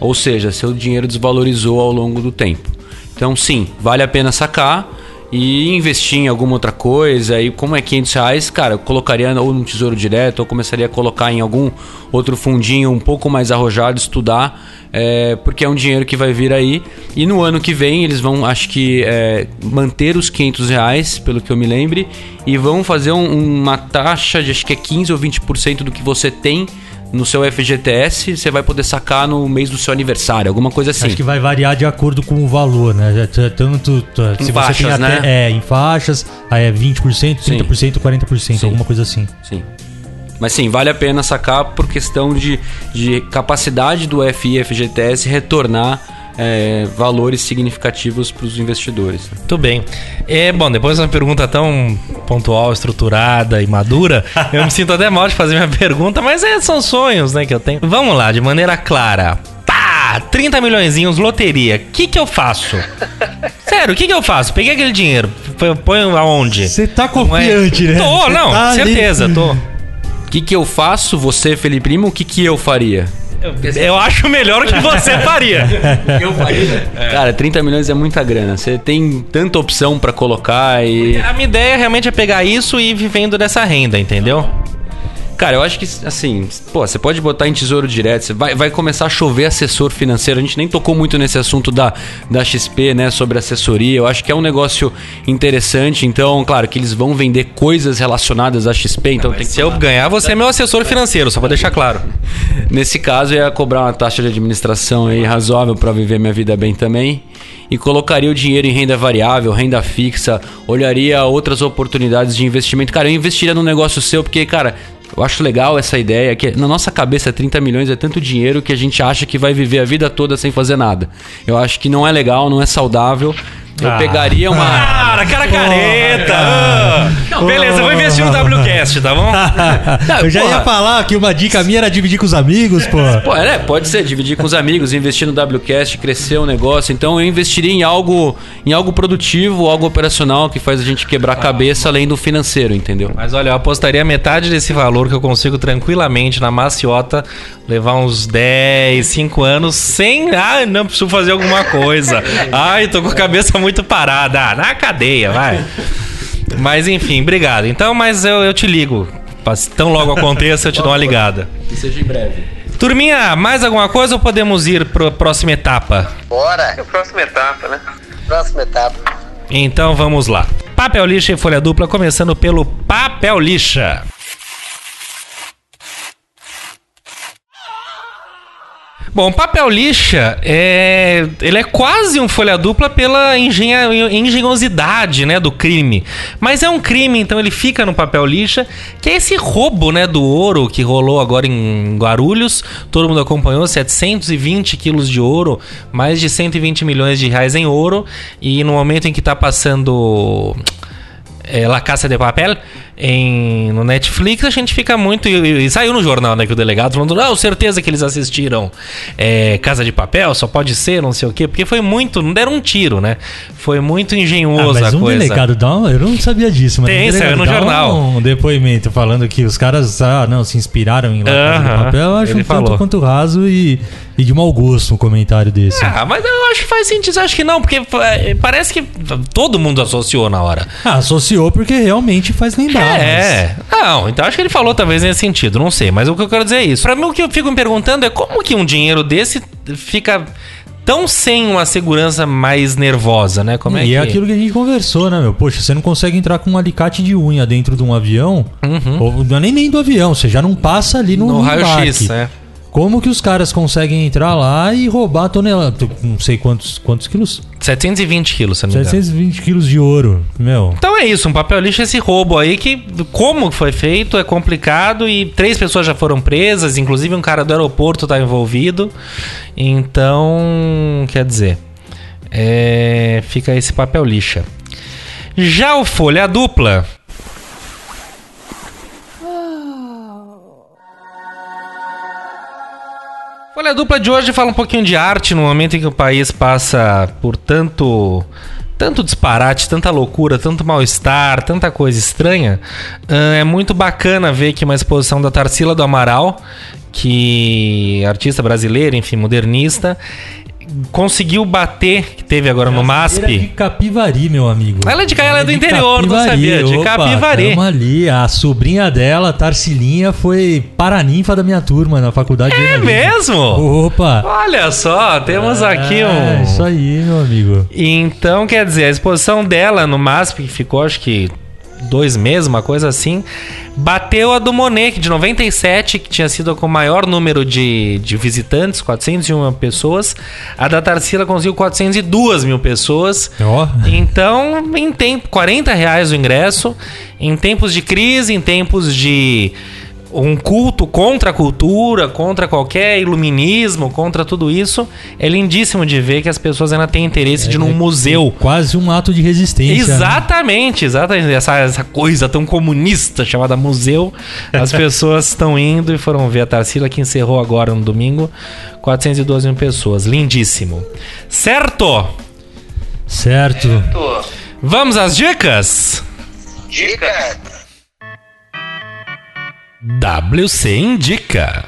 Ou seja, seu dinheiro desvalorizou ao longo do tempo. Então, sim, vale a pena sacar e investir em alguma outra coisa. E como é 500 reais, cara, eu colocaria ou no Tesouro Direto ou começaria a colocar em algum outro fundinho um pouco mais arrojado, estudar, é, porque é um dinheiro que vai vir aí. E no ano que vem eles vão, acho que, é, manter os 500 reais, pelo que eu me lembre, e vão fazer um- uma taxa de acho que é 15 ou 20% do que você tem no seu FGTS, você vai poder sacar no mês do seu aniversário, alguma coisa assim. Acho que vai variar de acordo com o valor, né? Já- Tanto t- Em se faixas, você tem até, né? é, em faixas, aí é 20%, 30%, 40%, Sim. alguma coisa assim. Sim. Mas sim, vale a pena sacar por questão de, de capacidade do FI e FGTS retornar é, valores significativos para os investidores. Muito bem. É, bom, depois de uma pergunta tão pontual, estruturada e madura, eu me sinto até mal de fazer minha pergunta, mas é, são sonhos, né, que eu tenho. Vamos lá, de maneira clara. Pá! 30 milhões, loteria. O que que eu faço? Sério, o que que eu faço? Peguei aquele dinheiro, ponho aonde? Você tá Não é? confiante, né? Tô, Você não, tá ali- certeza, tô. O que, que eu faço, você, Felipe Lima, o que, que eu faria? Eu acho melhor o que você faria. Eu faria? Cara, 30 milhões é muita grana. Você tem tanta opção para colocar e. A minha ideia realmente é pegar isso e ir vivendo dessa renda, entendeu? Cara, eu acho que, assim, pô, você pode botar em tesouro direto, vai, vai começar a chover assessor financeiro. A gente nem tocou muito nesse assunto da, da XP, né, sobre assessoria. Eu acho que é um negócio interessante. Então, claro, que eles vão vender coisas relacionadas à XP, então tem que Se eu ganhar, você é meu assessor financeiro, só pra deixar claro. Nesse caso, eu ia cobrar uma taxa de administração aí razoável para viver minha vida bem também. E colocaria o dinheiro em renda variável, renda fixa, olharia outras oportunidades de investimento. Cara, eu investiria no negócio seu, porque, cara, eu acho legal essa ideia, que na nossa cabeça 30 milhões é tanto dinheiro que a gente acha que vai viver a vida toda sem fazer nada. Eu acho que não é legal, não é saudável. Eu Ah. pegaria uma. Cara, cara careta! Ah. Não, beleza, eu vou investir no WCast. Tá bom? eu já ia porra. falar que uma dica minha era dividir com os amigos, pô. Pô, é, pode ser, dividir com os amigos, investir no WCast, crescer o negócio. Então eu investiria em algo, em algo produtivo, algo operacional que faz a gente quebrar a cabeça além do financeiro, entendeu? Mas olha, eu apostaria metade desse valor que eu consigo tranquilamente na maciota levar uns 10, 5 anos sem. Ah, não preciso fazer alguma coisa. Ai, tô com a cabeça muito parada. Ah, na cadeia, vai. Mas enfim, obrigado. Então, mas eu, eu te ligo. Tão logo aconteça, eu te dou uma ligada. Que seja em breve. Turminha, mais alguma coisa ou podemos ir pra próxima etapa? Bora. É a próxima etapa, né? Próxima etapa. Então vamos lá. Papel lixa e folha dupla, começando pelo papel lixa. Bom, papel lixa é, ele é quase um folha dupla pela engenhosidade, né, do crime. Mas é um crime, então ele fica no papel lixa, que é esse roubo, né, do ouro que rolou agora em Guarulhos. Todo mundo acompanhou, 720 quilos de ouro, mais de 120 milhões de reais em ouro. E no momento em que tá passando é, La Caça de Papel em, no Netflix, a gente fica muito. E, e saiu no jornal, né? Que o delegado falando, não, certeza que eles assistiram é, Casa de Papel, só pode ser, não sei o quê, porque foi muito. Não deram um tiro, né? Foi muito Ah, engenhoso mas a um coisa. delegado dá um, Eu não sabia disso, mas Tem, um saiu no jornal. um depoimento falando que os caras ah, não, se inspiraram em La Casa de Papel. Eu acho ele um tanto falou. quanto raso e, e de mau gosto um comentário desse. Ah, mas eu acho que faz sentido. Acho que não, porque é, parece que todo mundo associou na hora. Ah, associou porque realmente faz lembrar. É. Não, então acho que ele falou talvez nesse sentido, não sei. Mas o que eu quero dizer é isso. Pra mim, o que eu fico me perguntando é como que um dinheiro desse fica tão sem uma segurança mais nervosa, né? Como é e que... é aquilo que a gente conversou, né, meu? Poxa, você não consegue entrar com um alicate de unha dentro de um avião, ou não é nem, nem do avião, você já não passa ali no, Uhum. No raio-x, é. Como que os caras conseguem entrar lá e roubar tonelada? Não sei quantos, quantos quilos? 720 quilos, se não me engano. 720 quilos de ouro, meu. Então é isso, um papel lixo é esse roubo aí que, como foi feito, é complicado e três pessoas já foram presas, inclusive um cara do aeroporto tá envolvido. Então, quer dizer, é, fica esse papel lixa. Já o folha dupla. Folha dupla de hoje fala um pouquinho de arte no momento em que o país passa por tanto tanto disparate, tanta loucura, tanto mal-estar, tanta coisa estranha. Ah, é muito bacana ver que uma exposição da Tarsila do Amaral, que é artista brasileira, enfim, modernista, conseguiu bater, que teve agora no Era de MASP. Capivari, meu amigo. Ela é de ela é do interior, não sabia, de Capivari. tamo ali. A sobrinha dela, Tarsilinha, foi paraninfa da minha turma na faculdade. de É mesmo? Opa! Olha só, temos aqui É, um. Isso aí, meu amigo. Então, quer dizer, a exposição dela no MASP, que ficou acho que dois meses, uma coisa assim, bateu a do Monet, de 97, que tinha sido com o maior número de, de visitantes, 401 pessoas. A da Tarsila conseguiu 402 mil pessoas. Ó. Então, em tempo, 40 reais o ingresso. Em tempos de crise, em tempos de um culto contra a cultura, contra qualquer iluminismo, contra tudo isso, é lindíssimo de ver que as pessoas ainda têm interesse de ir num museu. Quase um ato de resistência. né? Exatamente, exatamente. Essa, essa coisa tão comunista chamada museu. As pessoas estão indo e foram ver a Tarsila que encerrou agora no domingo. 412 mil pessoas. Lindíssimo. Certo? Certo. Tô. Vamos às dicas? Dica. WC Indica.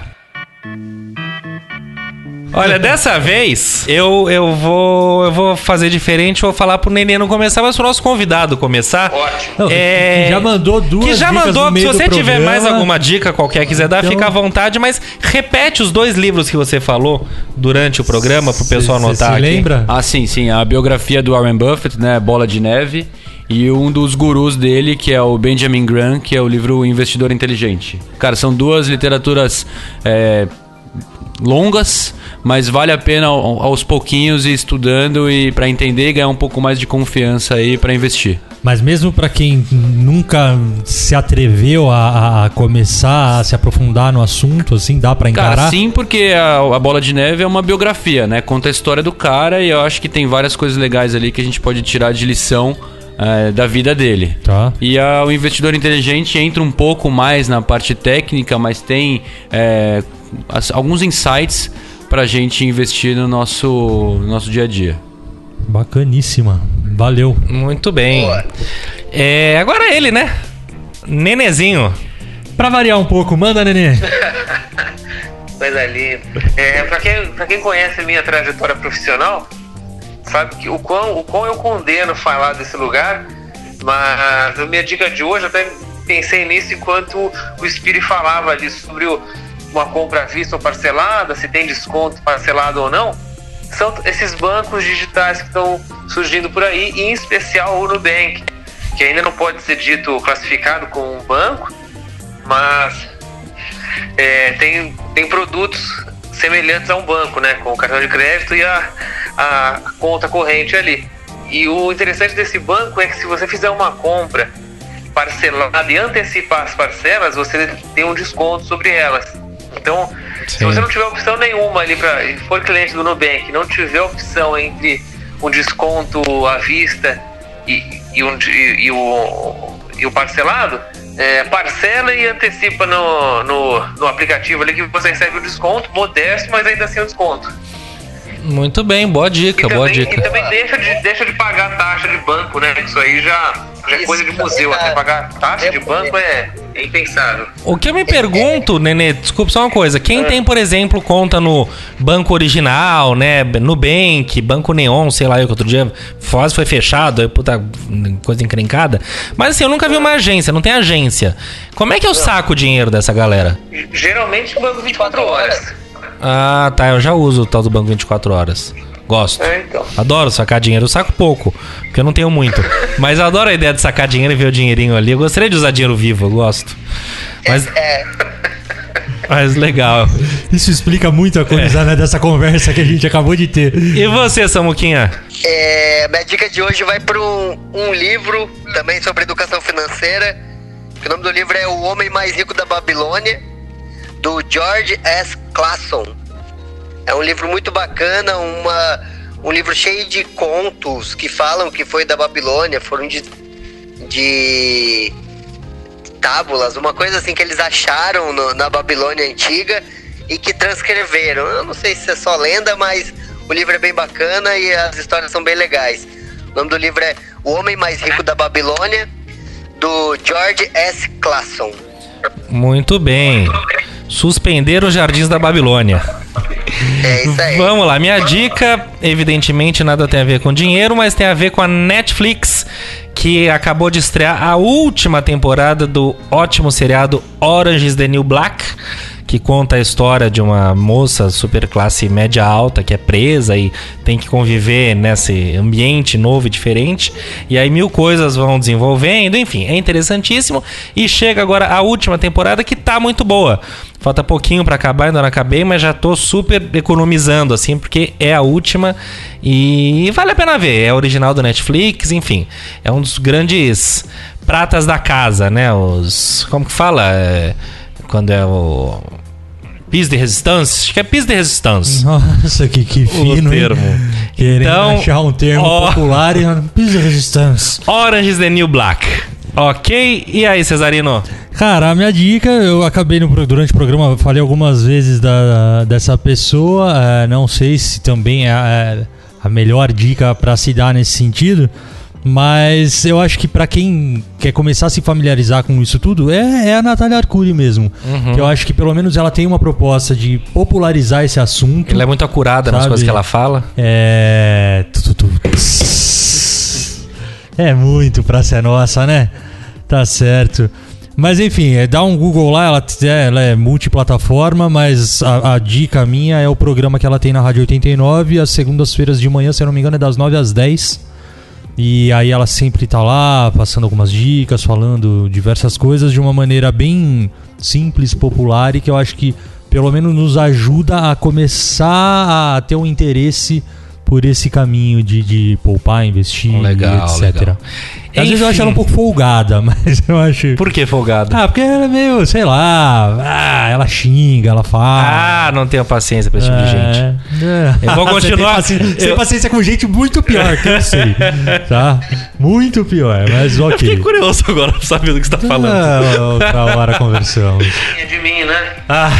Olha, dessa vez eu, eu, vou, eu vou fazer diferente, vou falar pro Nenê não começar, mas pro nosso convidado começar. Ótimo. Não, É, Já mandou duas que já dicas mandou, no meio se você tiver programa. mais alguma dica qualquer quiser dar, Então- fica à vontade, mas repete os dois livros que você falou durante o programa pro pessoal Cê- cê anotar se aqui. lembra? Ah, sim, sim. A biografia do Warren Buffett, né? Bola de Neve. E um dos gurus dele, que é o Benjamin Graham, que é o livro Investidor Inteligente. Cara, são duas literaturas é, longas, mas vale a pena ao- aos pouquinhos ir estudando e para entender e ganhar um pouco mais de confiança aí para investir. Mas mesmo pra quem nunca se atreveu a, a começar a se aprofundar no assunto, assim, dá pra encarar? Cara, sim, porque a, a Bola de Neve é uma biografia, né? Conta a história do cara e eu acho que tem várias coisas legais ali que a gente pode tirar de lição é, da vida dele. Tá. E a- o investidor inteligente entra um pouco mais na parte técnica, mas tem é, as- alguns insights para a gente investir no nosso, no nosso dia a dia. Bacaníssima. Valeu. Muito bem. É, agora ele, né? Nenezinho. Pra variar um pouco, manda, nenê. Coisa linda. É, pra, quem, pra quem conhece a minha trajetória profissional, sabe que o quão, o quão eu condeno falar desse lugar, mas a minha dica de hoje, até pensei nisso enquanto o Spiri falava ali sobre o- uma compra à vista ou parcelada, se tem desconto parcelado ou não. São esses bancos digitais que estão surgindo por aí, em especial o Nubank, que ainda não pode ser dito classificado como um banco, mas é, tem, tem produtos semelhantes a um banco, né? Com o cartão de crédito e a, a conta corrente ali. E o interessante desse banco é que se você fizer uma compra parcelada e antecipar as parcelas, você tem um desconto sobre elas. Então, se Sim. você não tiver opção nenhuma ali para for cliente do Nubank, não tiver opção entre um desconto à vista e, e, um, e, e o, e o parcelado, é, parcela e antecipa no, no, no aplicativo ali que você recebe o desconto, modesto, mas ainda assim o desconto. Muito bem, boa E dica, boa também, dica. e também deixa, de, deixa de pagar taxa de banco, né? Isso aí já, já é coisa de museu. também, Até é. pagar taxa de É, banco é, é impensável. O que eu me pergunto, Nenê, desculpa só uma coisa. Quem tem, por exemplo, conta no Banco Original, né? Nubank, Banco Neon, sei lá, eu que outro dia Foz foi fechado, aí, puta, coisa encrencada. Mas assim, eu nunca vi uma agência, não tem agência. Como é que eu saco o dinheiro dessa galera? Geralmente banco 24 horas. Ah, tá, eu já uso o tal do Banco 24 Horas. Gosto. É, então. Adoro sacar dinheiro. Eu saco pouco, porque eu não tenho muito. Mas eu adoro a ideia de sacar dinheiro e ver o dinheirinho ali. Eu gostaria de usar dinheiro vivo, eu gosto. Mas, É, mas legal. Isso explica muita coisa, né, dessa conversa que a gente acabou de ter. E você, Samuquinha? é, minha dica de hoje vai para um, um livro também sobre educação financeira. que O nome do livro é O Homem Mais Rico da Babilônia, do George S. Clason. É um livro muito bacana, uma, um livro cheio de contos que falam que foi da Babilônia, foram de, de tábulas, uma coisa assim que eles acharam no- na Babilônia antiga e que transcreveram. Eu não sei se é só lenda, mas o livro é bem bacana e as histórias são bem legais. O nome do livro é O Homem Mais Rico da Babilônia, do George S. Clason. Muito bem. Suspender os jardins da Babilônia. É isso aí. Vamos lá, minha dica, evidentemente nada tem a ver com dinheiro, mas tem a ver com a Netflix, que acabou de estrear a última temporada do ótimo seriado Orange is the New Black, que conta a história de uma moça super classe média alta que é presa e tem que conviver nesse ambiente novo e diferente. E aí mil coisas vão desenvolvendo, enfim, é interessantíssimo. E chega agora a última temporada que tá muito boa. Falta pouquinho pra acabar, ainda não acabei, mas já tô super economizando, assim, porque é a última e vale a pena ver. É original do Netflix, enfim. É um dos grandes pratas da casa, né? Os. Como que fala? É, quando é o. Pis de resistência? Acho que é pis de resistência. Nossa, que, que fino, hein? termo. Querendo Então, achar um termo popular e pisa resistência. Orange is the New Black. Ok? E aí, Cesarino? Cara, a minha dica, eu acabei no, durante o programa, falei algumas vezes da, dessa pessoa, eh, não sei se também é a, a melhor dica pra se dar nesse sentido, mas eu acho que pra quem quer começar a se familiarizar com isso tudo, é, é a Natália Arcuri mesmo. Que eu acho que pelo menos ela tem uma proposta de popularizar esse assunto. Ela é muito acurada nas Sabe? coisas que ela fala. É. É muito pra ser nossa, né? Tá certo. Mas enfim, é, dá um Google lá, ela, é, ela é multiplataforma, mas a, a dica minha é o programa que ela tem na Rádio 89, às segundas-feiras de manhã, se eu não me engano, é das 9 às 10. E aí ela sempre tá lá, passando algumas dicas, falando diversas coisas de uma maneira bem simples, popular e que eu acho que pelo menos nos ajuda a começar a ter um interesse por esse caminho de, de poupar, investir, Legal, etc. legal. Às vezes eu acho Enfim. ela um pouco folgada, mas eu acho. Por que folgado? Ah, porque ela é meio, sei lá. Ah, ela xinga, ela fala. Ah, não tenho paciência pra esse tipo de gente. É. Eu vou Você tem continuar- paciência- Você eu- tem paciência com gente muito pior, que eu sei. Tá? Muito pior, mas ok. Fiquei curioso agora pra saber do que você tá falando. Ah, outra hora conversamos. É de mim, né? Ah,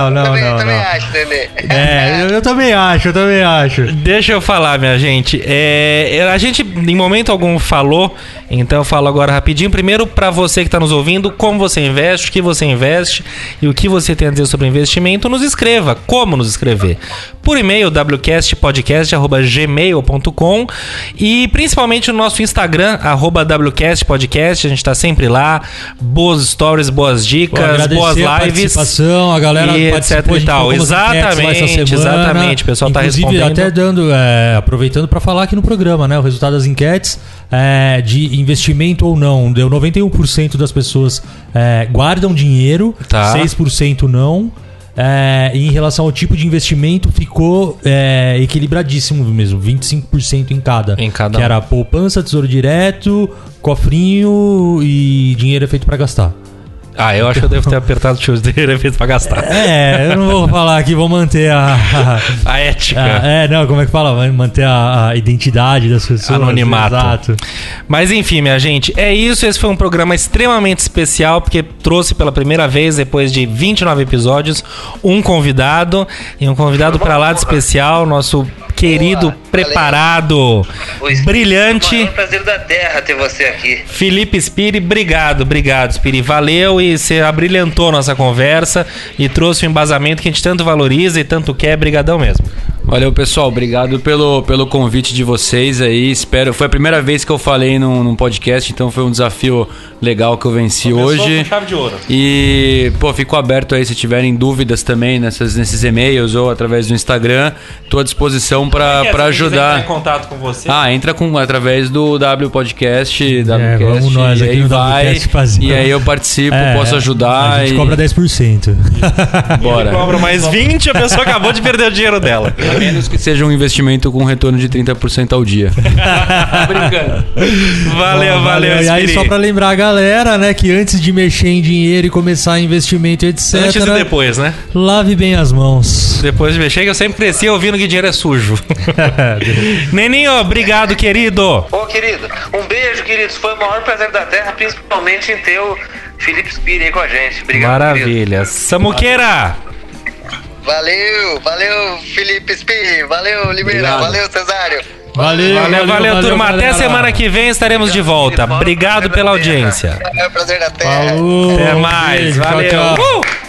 não, não, também, não, também não. acho, Nenê. É, eu, eu também acho, eu também acho. Deixa eu falar, minha gente. É, a gente, em momento algum, falou, então eu falo agora rapidinho. Primeiro, pra você que tá nos ouvindo, como você investe, o que você investe e o que você tem a dizer sobre investimento, nos escreva. Como nos escrever? Por e-mail, wcastpodcast.gmail.com e principalmente no nosso Instagram, wcastpodcast. A gente tá sempre lá. Boas stories, boas Pô, dicas, agradecer boas a lives. participação, a galera e etc e a tal. Exatamente, exatamente. O pessoal tá Inclusive, respondendo. até dando, é, aproveitando para falar aqui no programa, né? O resultado das enquetes é, de investimento ou não. Deu 91% das pessoas é, guardam dinheiro, Tá. 6% não. É, em relação ao tipo de investimento, ficou é, equilibradíssimo mesmo, 25% em cada. Em cada Que um. era poupança, tesouro direto, cofrinho e dinheiro é feito para gastar. Ah, eu acho que eu devo ter apertado o dele feito pra gastar. É, eu não vou falar aqui, vou manter a. A ética. a- é, não, como é que fala? Vai manter a, a identidade das pessoas. Anonimato. Exato. Mas enfim, minha gente, é isso. Esse foi um programa extremamente especial, porque trouxe pela primeira vez, depois de 29 episódios, um convidado. E um convidado pra lá de especial, nosso querido, Boa, preparado, Espírito, brilhante. É maior prazer da terra ter você aqui. Felipe Spiri, obrigado, obrigado, Spiri. Valeu e você abrilhantou nossa conversa e trouxe o embasamento que a gente tanto valoriza e tanto quer. Brigadão mesmo. Valeu, pessoal. Obrigado pelo, pelo convite de vocês aí. Espero. Foi a primeira vez que eu falei num, num podcast, então foi um desafio legal que eu venci hoje. chave de ouro. E, pô, fico aberto aí se tiverem dúvidas também nessas, nesses e-mails ou através do Instagram. Tô à disposição para é, para ajudar. contato com você. Ah, entra com, através do W Podcast, WCast, vamos nós e aqui aí no vai, WCast fazer. e aí eu participo, É, posso ajudar A gente e cobra 10%. bora. Cobra mais 20, a pessoa acabou de perder o dinheiro dela. Menos que seja um investimento com retorno de 30% ao dia. Brincando. Valeu, Bom, valeu, E aí, só pra lembrar a galera, né, que antes de mexer em dinheiro e começar investimento, etc., Antes e depois, né? lave bem as mãos. Depois de mexer, que eu sempre cresci ouvindo que dinheiro é sujo. Neninho, obrigado, querido. Ô, querido, um beijo, queridos. Foi o maior prazer da terra, principalmente em ter o Felipe Spiri aí com a gente. Obrigado, querido. Maravilha. Samuqueira, Valeu, valeu, Felipe Spin, valeu, Limeira, valeu, Cesário. Valeu, valeu, valeu, turma. Até galera. semana que vem estaremos de volta. Obrigado pela audiência. É o prazer da terra. Falou. Até mais. beijo, tchau, Valeu. tchau. Uh!